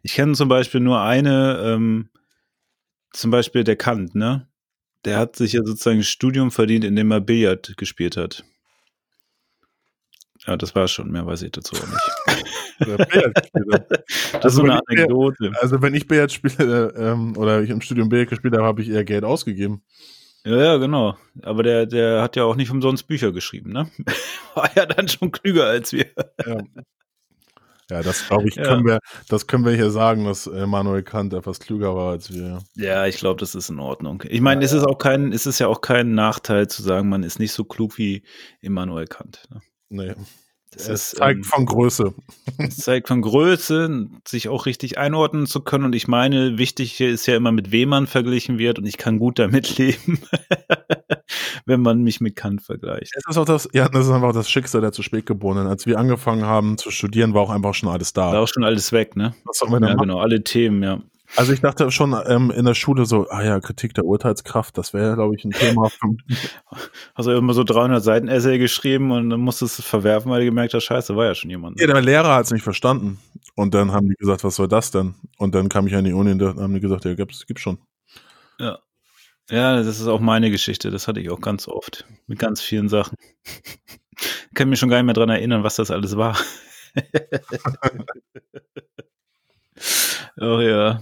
Ich kenne zum Beispiel nur eine, ähm, zum Beispiel der Kant, ne? Der hat sich ja sozusagen ein Studium verdient, indem er Billard gespielt hat. Ja, das war schon, mehr weiß ich dazu auch nicht. Hat. Das ist so wenn eine Anekdote. Also wenn ich Billard spiele ähm, oder ich im Studium Billard gespielt habe, habe ich eher Geld ausgegeben. Ja, ja, genau. Aber der, der hat ja auch nicht umsonst Bücher geschrieben, ne? War ja dann schon klüger als wir. Ja, ja das glaube ich, Ja. können wir, das können wir hier sagen, dass Immanuel Kant etwas klüger war als wir. Ja, ich glaube, das ist in Ordnung. Ich meine, es ist auch kein, es ist ja auch kein Nachteil zu sagen, man ist nicht so klug wie Immanuel Kant. Ne? Nee. Das ist, zeigt ähm, von Größe. Es zeigt von Größe, sich auch richtig einordnen zu können. Und ich meine, wichtig ist ja immer, mit wem man verglichen wird. Und ich kann gut damit leben, wenn man mich mit Kant vergleicht. Es ist auch das, ja, das ist einfach das Schicksal der zu spät geborenen. Als wir angefangen haben zu studieren, war auch einfach schon alles da. War auch schon alles weg, ne? Was sollen wir denn Ja, machen? genau, alle Themen, ja. Also ich dachte schon ähm, in der Schule so, ah ja, Kritik der Urteilskraft, das wäre, glaube ich, ein Thema. Du immer so 300 Seiten Essay geschrieben und dann musstest du es verwerfen, weil du gemerkt hast, scheiße, war ja schon jemand. ja, der Lehrer hat es nicht verstanden. Und dann haben die gesagt, was soll das denn? Und dann kam ich an die Uni und haben die gesagt, ja, gibt's, gibt's schon. Ja. Ja, das ist auch meine Geschichte. Das hatte ich auch ganz oft. Mit ganz vielen Sachen. Ich kann mich schon gar nicht mehr dran erinnern, was das alles war. oh ja.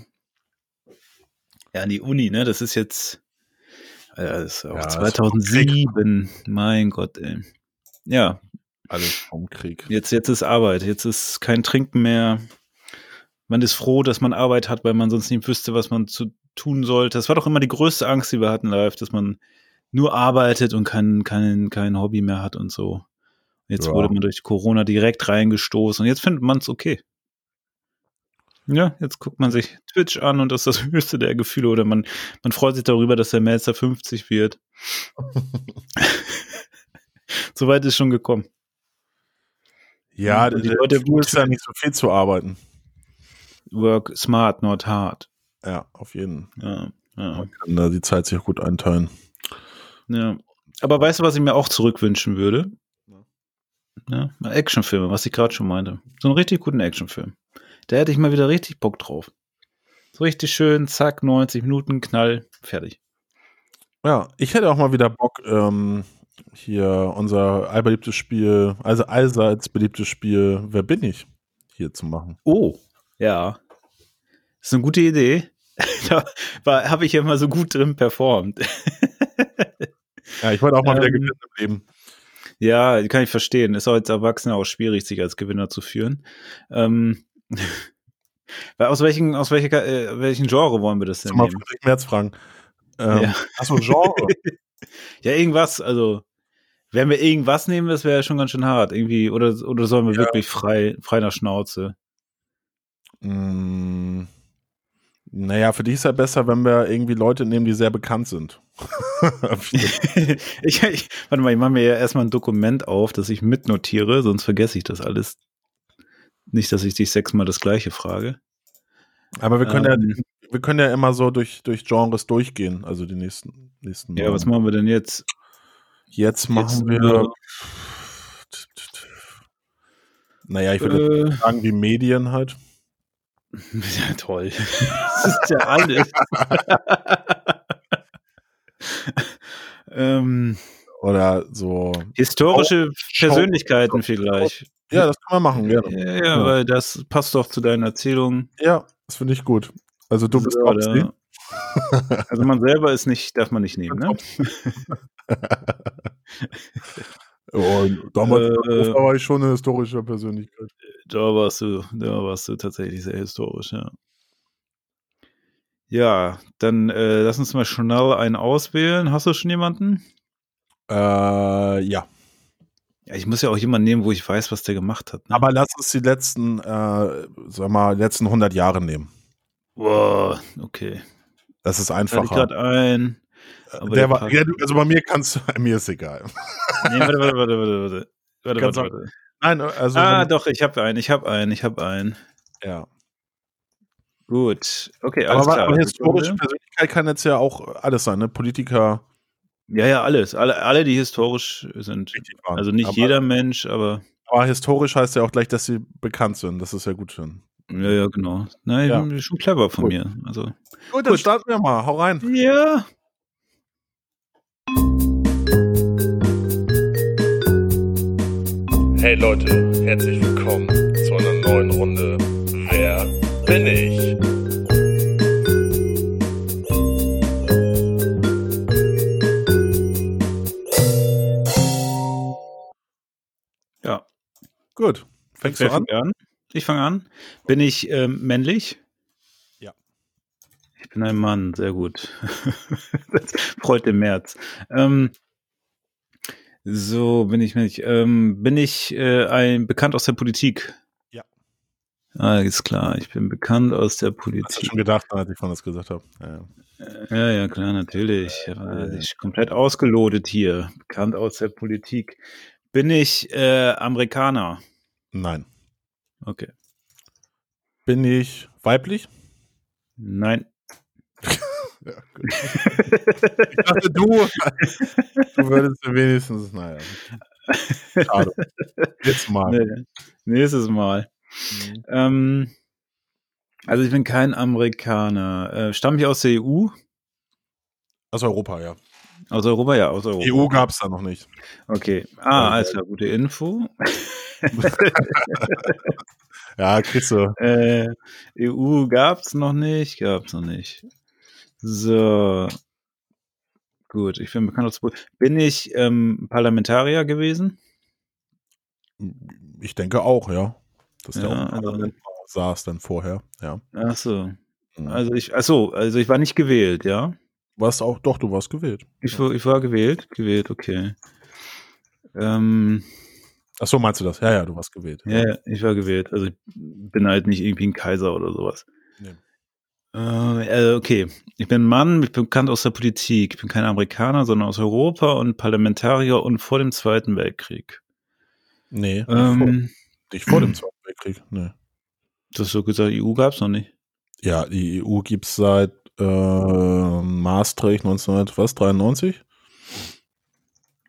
Ja, an die Uni, ne? Das ist jetzt. Ja, das ist auch Ja, das ist 2007. Mein Gott, ey. Ja, Alles vom Krieg. jetzt, jetzt ist Arbeit. Jetzt ist kein Trinken mehr. Man ist froh, dass man Arbeit hat, weil man sonst nicht wüsste, was man zu tun sollte. Das war doch immer die größte Angst, die wir hatten live, dass man nur arbeitet und kein, kein, kein Hobby mehr hat und so. Jetzt Ja. wurde man durch Corona direkt reingestoßen und jetzt findet man es okay. Ja, jetzt guckt man sich Twitch an und das ist das höchste der Gefühle oder man, man freut sich darüber, dass der Melzer 50 wird. Soweit ist schon gekommen. Ja, die die Leute- ist ja nicht so viel zu arbeiten. Work smart, not hard. Ja, auf jeden. Ja, ja, Man kann da die Zeit sich gut einteilen. ja. Aber weißt du, was ich mir auch zurückwünschen würde? Ja, Actionfilme, was ich gerade schon meinte. So einen richtig guten Actionfilm. Da hätte ich mal wieder richtig Bock drauf. So richtig schön, zack, 90 Minuten, Knall, fertig. Ja, ich hätte auch mal wieder Bock, ähm, hier unser allbeliebtes Spiel, also allseits beliebtes Spiel, Wer bin ich? hier zu machen. Oh, ja. ist eine gute Idee. da habe ich ja immer so gut drin performt. Ja, ich wollte auch mal wieder Ähm, gewinnen im Leben. Ja, kann ich verstehen. Ist auch als Erwachsener auch schwierig, sich als Gewinner zu führen. Ähm, aus welchen, aus welcher, äh, welchen Genre wollen wir das denn Mal nehmen? Friedrich Merz fragen. Ähm, Ja. Achso, Genre. Ja, irgendwas, also wenn wir irgendwas nehmen, das wäre ja schon ganz schön hart. Irgendwie, oder, oder sollen wir Ja. wirklich frei, frei nach Schnauze? mm, naja, für dich ist ja besser, wenn wir irgendwie Leute nehmen, die sehr bekannt sind. ich, ich, warte mal, ich mache mir ja erstmal ein Dokument auf, das ich mitnotiere, sonst vergesse ich das alles. Nicht, dass ich dich sechsmal das gleiche frage. Aber wir können, Ähm. ja, wir können ja immer so durch, durch Genres durchgehen, also die nächsten, nächsten Ja, was machen wir denn jetzt? Jetzt machen Jetzt, wir. Naja, ich würde Äh, sagen, wie Medien halt. ja, toll. Das ist ja alles. ähm, Oder so. historische Persönlichkeiten vielleicht. Ja, das kann man machen, gerne. Ja, ja, weil das passt doch zu deinen Erzählungen. Ja, das finde ich gut. Also du bist da- Also man selber ist nicht, darf man nicht nehmen, ne? Und damals Äh, war ich schon eine historische Persönlichkeit. Da warst du, da warst du tatsächlich sehr historisch, ja. Ja, dann äh, lass uns mal schnell einen auswählen. Hast du schon jemanden? Äh, ja. Ja, ich muss ja auch jemanden nehmen, wo ich weiß, was der gemacht hat. Ne? Aber lass uns die letzten, äh, sag mal, letzten 100 Jahre nehmen. Boah, okay. Das ist Fällt ich einfacher. gerade ein. Der war, ja, also bei mir kannst du, mir ist egal. Nee, warte, warte, warte, warte, warte. Warte, warte. Nein, also. Ah, doch, ich habe einen, ich habe einen, ich habe einen. ja. Gut, okay, alles Aber, klar. aber historische. Persönlichkeit kann jetzt ja auch alles sein, ne? Politiker. Ja, ja, alles. Alle, alle, die historisch sind. Also nicht aber, jeder Mensch, aber Aber historisch heißt ja auch gleich, dass sie bekannt sind. Das ist ja gut schön. ja, ja, genau. Nein, Ja. schon clever von Gut. mir. Also. Gut, dann Gut. starten wir mal. Hau rein. Ja. Hey Leute, herzlich willkommen zu einer neuen Runde Wer bin ich? Gut. Fängst du an? an? Ich fange an. Bin ich ähm, männlich? Ja. Ich bin ein Mann, sehr gut. das freut den März. Ähm, so, bin ich männlich. Ähm, bin ich äh, ein bekannt aus der Politik? Ja. Ist klar, ich bin bekannt aus der Hast du Politik. schon gedacht, als ich von das gesagt habe. Ja, ja. Ja, ja, klar, natürlich. Ich habe dich komplett ausgelotet hier. Bekannt aus der Politik. Bin ich äh, Amerikaner? Nein. Okay. Bin ich weiblich? Nein. Ja, ich dachte, du, du würdest wenigstens, naja. Schade. Jetzt mal. Nee. Nächstes Mal. Mhm. Ähm, also ich bin kein Amerikaner. Äh, stamme ich aus der EU? Aus Europa, ja. Aus Europa, ja, aus Europa. EU gab es da noch nicht. Okay. Ah, Also- alles klar, gute Info. Ja, kriegst du. Äh, EU gab's noch nicht, gab's noch nicht. So. Gut, ich bin bekannt aus. Bin ich ähm, Parlamentarier gewesen? Ich denke auch, ja. Dass der Ja, auch im also- saß dann vorher, ja. Ach so. Mhm. Also ich, ach so, also ich war nicht gewählt, ja? Warst auch, doch, du warst gewählt. Ich, war- ich war gewählt, gewählt, okay. Ähm, Ach so, meinst du das? Ja, ja, du warst gewählt. Ja, ja, ich war gewählt. Also ich bin halt nicht irgendwie ein Kaiser oder sowas. Nee. Äh, okay, ich bin ein Mann, ich bin bekannt aus der Politik. Ich bin kein Amerikaner, sondern aus Europa und Parlamentarier und vor dem Zweiten Weltkrieg. Nee, Ähm, vor, nicht vor dem Zweiten Weltkrieg. Nee. du hast so gesagt, EU gab's noch nicht. Ja, die EU gibt's seit äh, Maastricht 1993.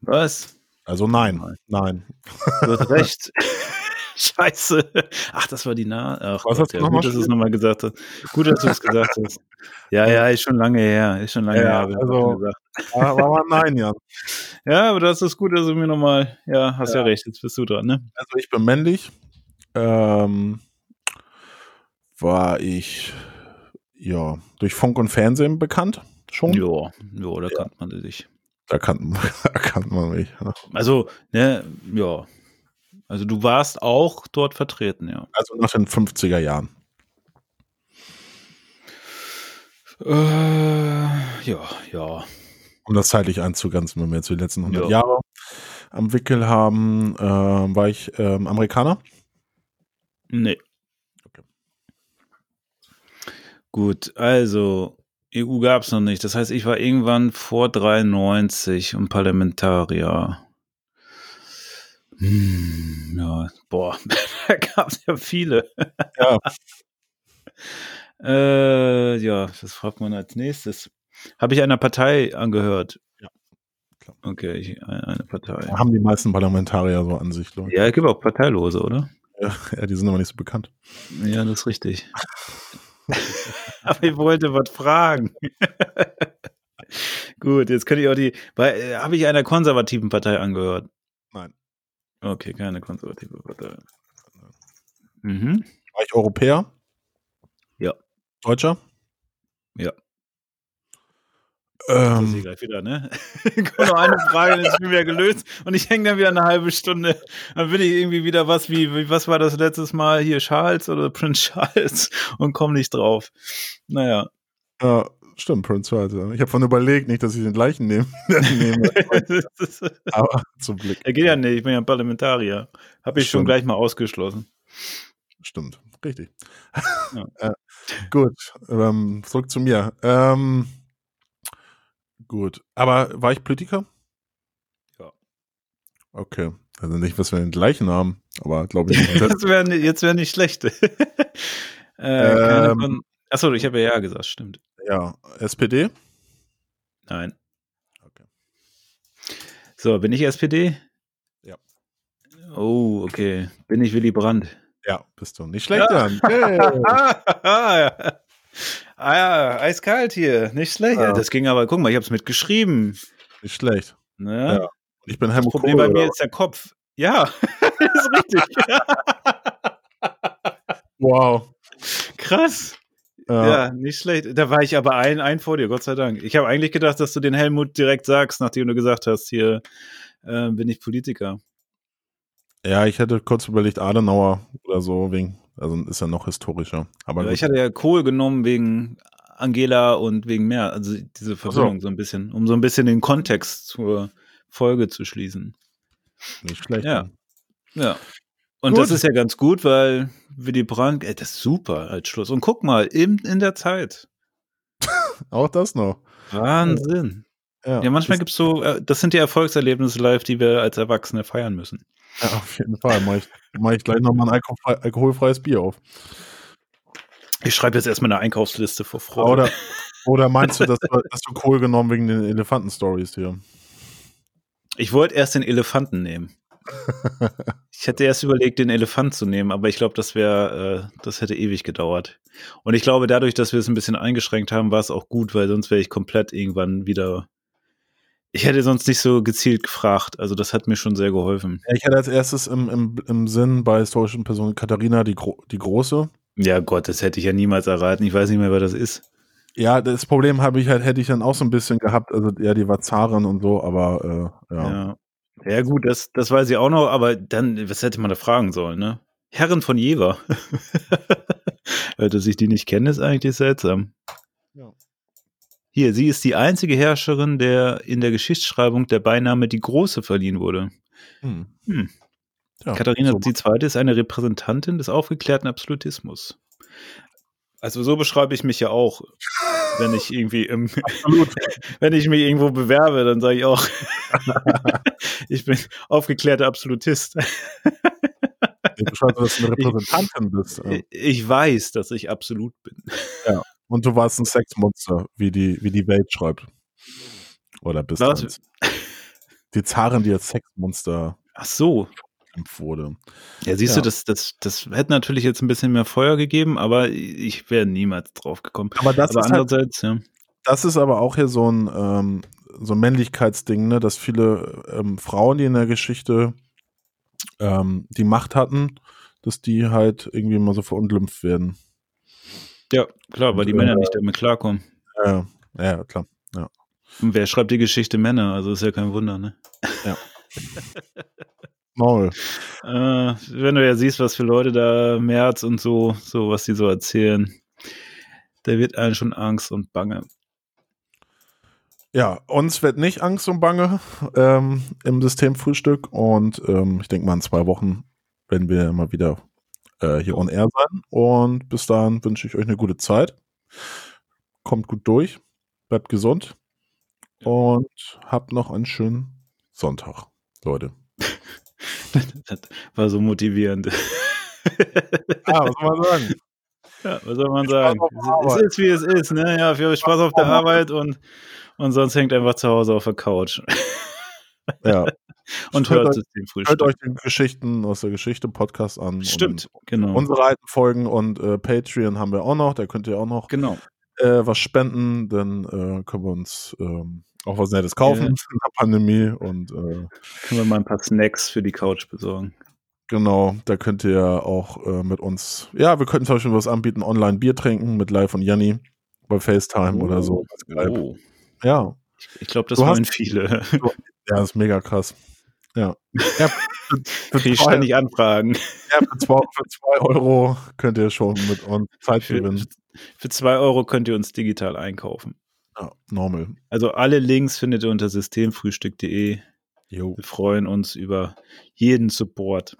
Was? Also nein, nein. Du hast recht. Scheiße. Ach, das war die Nah. Ach, Was Gott, hast du ja, gut, dass du es nochmal gesagt hast. Gut, dass du es gesagt hast. Ja, ja, ist schon lange her. Ist schon lange Ja, her. also- war mal nein, Jan. Ja, aber das ist gut, dass du mir nochmal. Ja, hast ja. recht. Jetzt bist du dran, ne? Also ich bin männlich. Ähm, war ich ja durch Funk und Fernsehen bekannt schon. Ja, ja, da kannte man dich. Da kann, da kann man mich. ja. Also, ne, ja. Also du warst auch dort vertreten, ja. Also nach den 50er Jahren. Äh, ja, ja. Um das zeitlich einzugrenzen, wenn wir jetzt die letzten 100 Ja. Jahre am Wickel haben, ähm, war ich ähm, Amerikaner. Nee. Okay. Gut, also EU gab es noch nicht. Das heißt, ich war irgendwann vor 93 und Parlamentarier. Hm, ja, boah, da gab es ja viele. Ja. Äh, ja, das fragt man als nächstes. Habe ich einer Partei angehört? Ja, klar. Okay, ich, eine eine Partei. Haben die meisten Parlamentarier so an sich. glaub ich. Ja, es gibt auch Parteilose, oder? Ja, die sind aber nicht so bekannt. Ja, das ist richtig. Aber ich wollte was fragen. Gut, jetzt könnte ich auch die. äh, Habe ich einer konservativen Partei angehört? Nein. Okay, keine konservative Partei. Mhm. War ich Europäer? Ja. Deutscher? Ja. Ähm, gleich wieder, ne? Kommt noch eine Frage, dann ist mir wieder gelöst und ich hänge dann wieder eine halbe Stunde. Dann bin ich irgendwie wieder was wie, wie was war das letztes Mal hier, Charles oder Prince Charles und komme nicht drauf. Naja. ja, stimmt, Prince Charles. ja. Ich habe von überlegt, nicht, dass ich den gleichen nehme. nehme. aber zum Glück. Er geht ja nicht, ich bin ja ein Parlamentarier. Habe ich schon Stimmt. gleich mal ausgeschlossen. Stimmt, richtig. Ja. äh, gut, ähm, zurück zu mir. Ähm, gut, aber war ich Politiker? Ja. Okay, also nicht, was wir den gleichen haben, aber glaube ich nicht. Das wär, ni- jetzt wäre nicht schlecht. äh, Ähm. von, achso, ich habe ja ja gesagt, stimmt. ja, SPD? Nein. Okay. So, bin ich SPD? Ja. Oh, okay. Bin ich Willy Brandt? Ja, bist du. Nicht schlecht, Jan. Hey. Ah, ja. eiskalt hier. Nicht schlecht. Ja. Das ging aber, guck mal, ich habe es mitgeschrieben. Nicht schlecht. Ne? Ja. Ich bin Das Helmut Problem Kohl. bei mir oder? ist der Kopf. Ja, das ist richtig. Wow. Krass. Ja. Ja, nicht schlecht. Da war ich aber ein, ein vor dir, Gott sei Dank. Ich habe eigentlich gedacht, dass du den Helmut direkt sagst, nachdem du gesagt hast, hier äh, bin ich Politiker. ja, ich hätte kurz überlegt, Adenauer oder so, wegen, also ist ja noch historischer. Aber gut. ich hatte ja Kohl genommen wegen Angela und wegen mehr. Also diese Verbindung so ein bisschen, um so ein bisschen den Kontext zur Folge zu schließen. nicht schlecht. Ja. Ja. Und Gut. das ist ja ganz gut, weil Willy Brandt, ey, das ist super als Schluss. Und guck mal, in, in der Zeit. Auch das noch. Wahnsinn. Ja, Ja, manchmal das- gibt's so, äh, das sind die Erfolgserlebnisse live, die wir als Erwachsene feiern müssen. Ja, auf jeden Fall. Mache ich, mach ich gleich nochmal ein alkoholfrei, alkoholfreies Bier auf. Ich schreibe jetzt erstmal eine Einkaufsliste vor Freude. Oder, oder meinst du, dass du, hast du Kohl genommen wegen den Elefanten-Stories hier? Ich wollte erst den Elefanten nehmen. Ich hätte erst überlegt, den Elefant zu nehmen, aber ich glaube, das wäre, äh, das hätte ewig gedauert. Und ich glaube, dadurch, dass wir es ein bisschen eingeschränkt haben, war es auch gut, weil sonst wäre ich komplett irgendwann wieder. Ich hätte sonst nicht so gezielt gefragt. Also das hat mir schon sehr geholfen. Ja, ich hatte als erstes im, im, im Sinn bei historischen Personen Katharina die, Gro die Große. Ja Gott, das hätte ich ja niemals erraten. Ich weiß nicht mehr, wer das ist. Ja, das Problem habe ich halt, hätte ich dann auch so ein bisschen gehabt. Also, ja, die war Zarin und so, aber äh, ja. Ja. Ja, gut, das, das weiß ich auch noch, aber dann, was hätte man da fragen sollen, ne? Herren von Jever. Dass ich die nicht kenne, ist eigentlich seltsam. Ja. Hier, sie ist die einzige Herrscherin, der in der Geschichtsschreibung der Beiname die Große verliehen wurde. Hm. Hm. Ja, Katharina so. die Zweite ist eine Repräsentantin des aufgeklärten Absolutismus. Also so beschreibe ich mich ja auch, wenn ich irgendwie im, Absolut. wenn ich mich irgendwo bewerbe, dann sage ich auch, ich bin aufgeklärter Absolutist. Repräsentantin bist. äh, Ich weiß, dass ich absolut bin. Und du warst ein Sexmonster, wie die, wie die Welt schreibt. Oder bist eins. Die Zarin, die als Sexmonster Ach so. wurde. Ja, siehst Ja. du, das, das, das hätte natürlich jetzt ein bisschen mehr Feuer gegeben, aber ich wäre niemals drauf gekommen. Aber das aber ist halt, andererseits, ja. das ist aber auch hier so ein, ähm, so ein Männlichkeitsding, ne, dass viele ähm, Frauen, die in der Geschichte ähm, die Macht hatten, dass die halt irgendwie mal so verunglimpft werden. Ja, klar, weil die Und, Männer nicht damit klarkommen. Ja, ja, klar. Und wer schreibt die Geschichte Männer? Also ist ja kein Wunder, ne? Maul. Äh, wenn du ja siehst, was für Leute da März und so, so was die so erzählen, da wird einem schon Angst und Bange. Ja, uns wird nicht Angst und Bange ähm, im Systemfrühstück und ähm, ich denke mal in zwei Wochen werden wir mal wieder äh, hier on air sein und bis dahin wünsche ich euch eine gute Zeit. Kommt gut durch, bleibt gesund und habt noch einen schönen Sonntag, Leute. Das war so motivierend. Ah, was soll man sagen? Ja, was soll man sagen? Es ist, wie es ist, ne? Ja, viel Spaß auf der Arbeit und, und sonst hängt einfach zu Hause auf der Couch Ja, und Hört hört euch- hört euch die Geschichten aus der Geschichte Podcast an. Stimmt, genau. unsere alten Folgen und äh, Patreon haben wir auch noch. Da könnt ihr auch noch genau. äh, was spenden, dann äh, können wir uns ähm, auch was Nettes kaufen Ja. in der Pandemie. Und äh, Können wir mal ein paar Snacks für die Couch besorgen. genau, da könnt ihr auch äh, mit uns, ja, wir könnten zum Beispiel was anbieten, online Bier trinken mit Live und Janni bei FaceTime oder so. Oh. Ja, Ich glaube, das Du hast- wollen viele. ja, ist mega krass. Ja. ja für, für, ich zwei, ständig Anfragen. ja, für, zwei, für zwei Euro könnt ihr schon mit uns Zeit Für, gewinnen. für zwei Euro könnt ihr uns digital einkaufen. Ja, normal. Also alle Links findet ihr unter systemfrühstück.de. Jo. Wir freuen uns über jeden Support.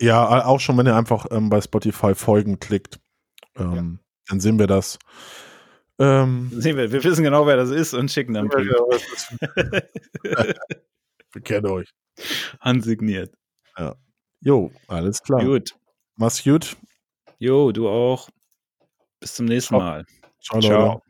Ja, auch schon, wenn ihr einfach ähm, bei Spotify Folgen klickt, ähm, dann sehen wir das. Ähm, Sehen wir, wir wissen genau, wer das ist und schicken dann Brief. wir kennen euch. Handsigniert. Jo, alles klar. Gut. Mach's gut. Jo, du auch. Bis zum nächsten Ciao. Mal. Ciao. Ciao.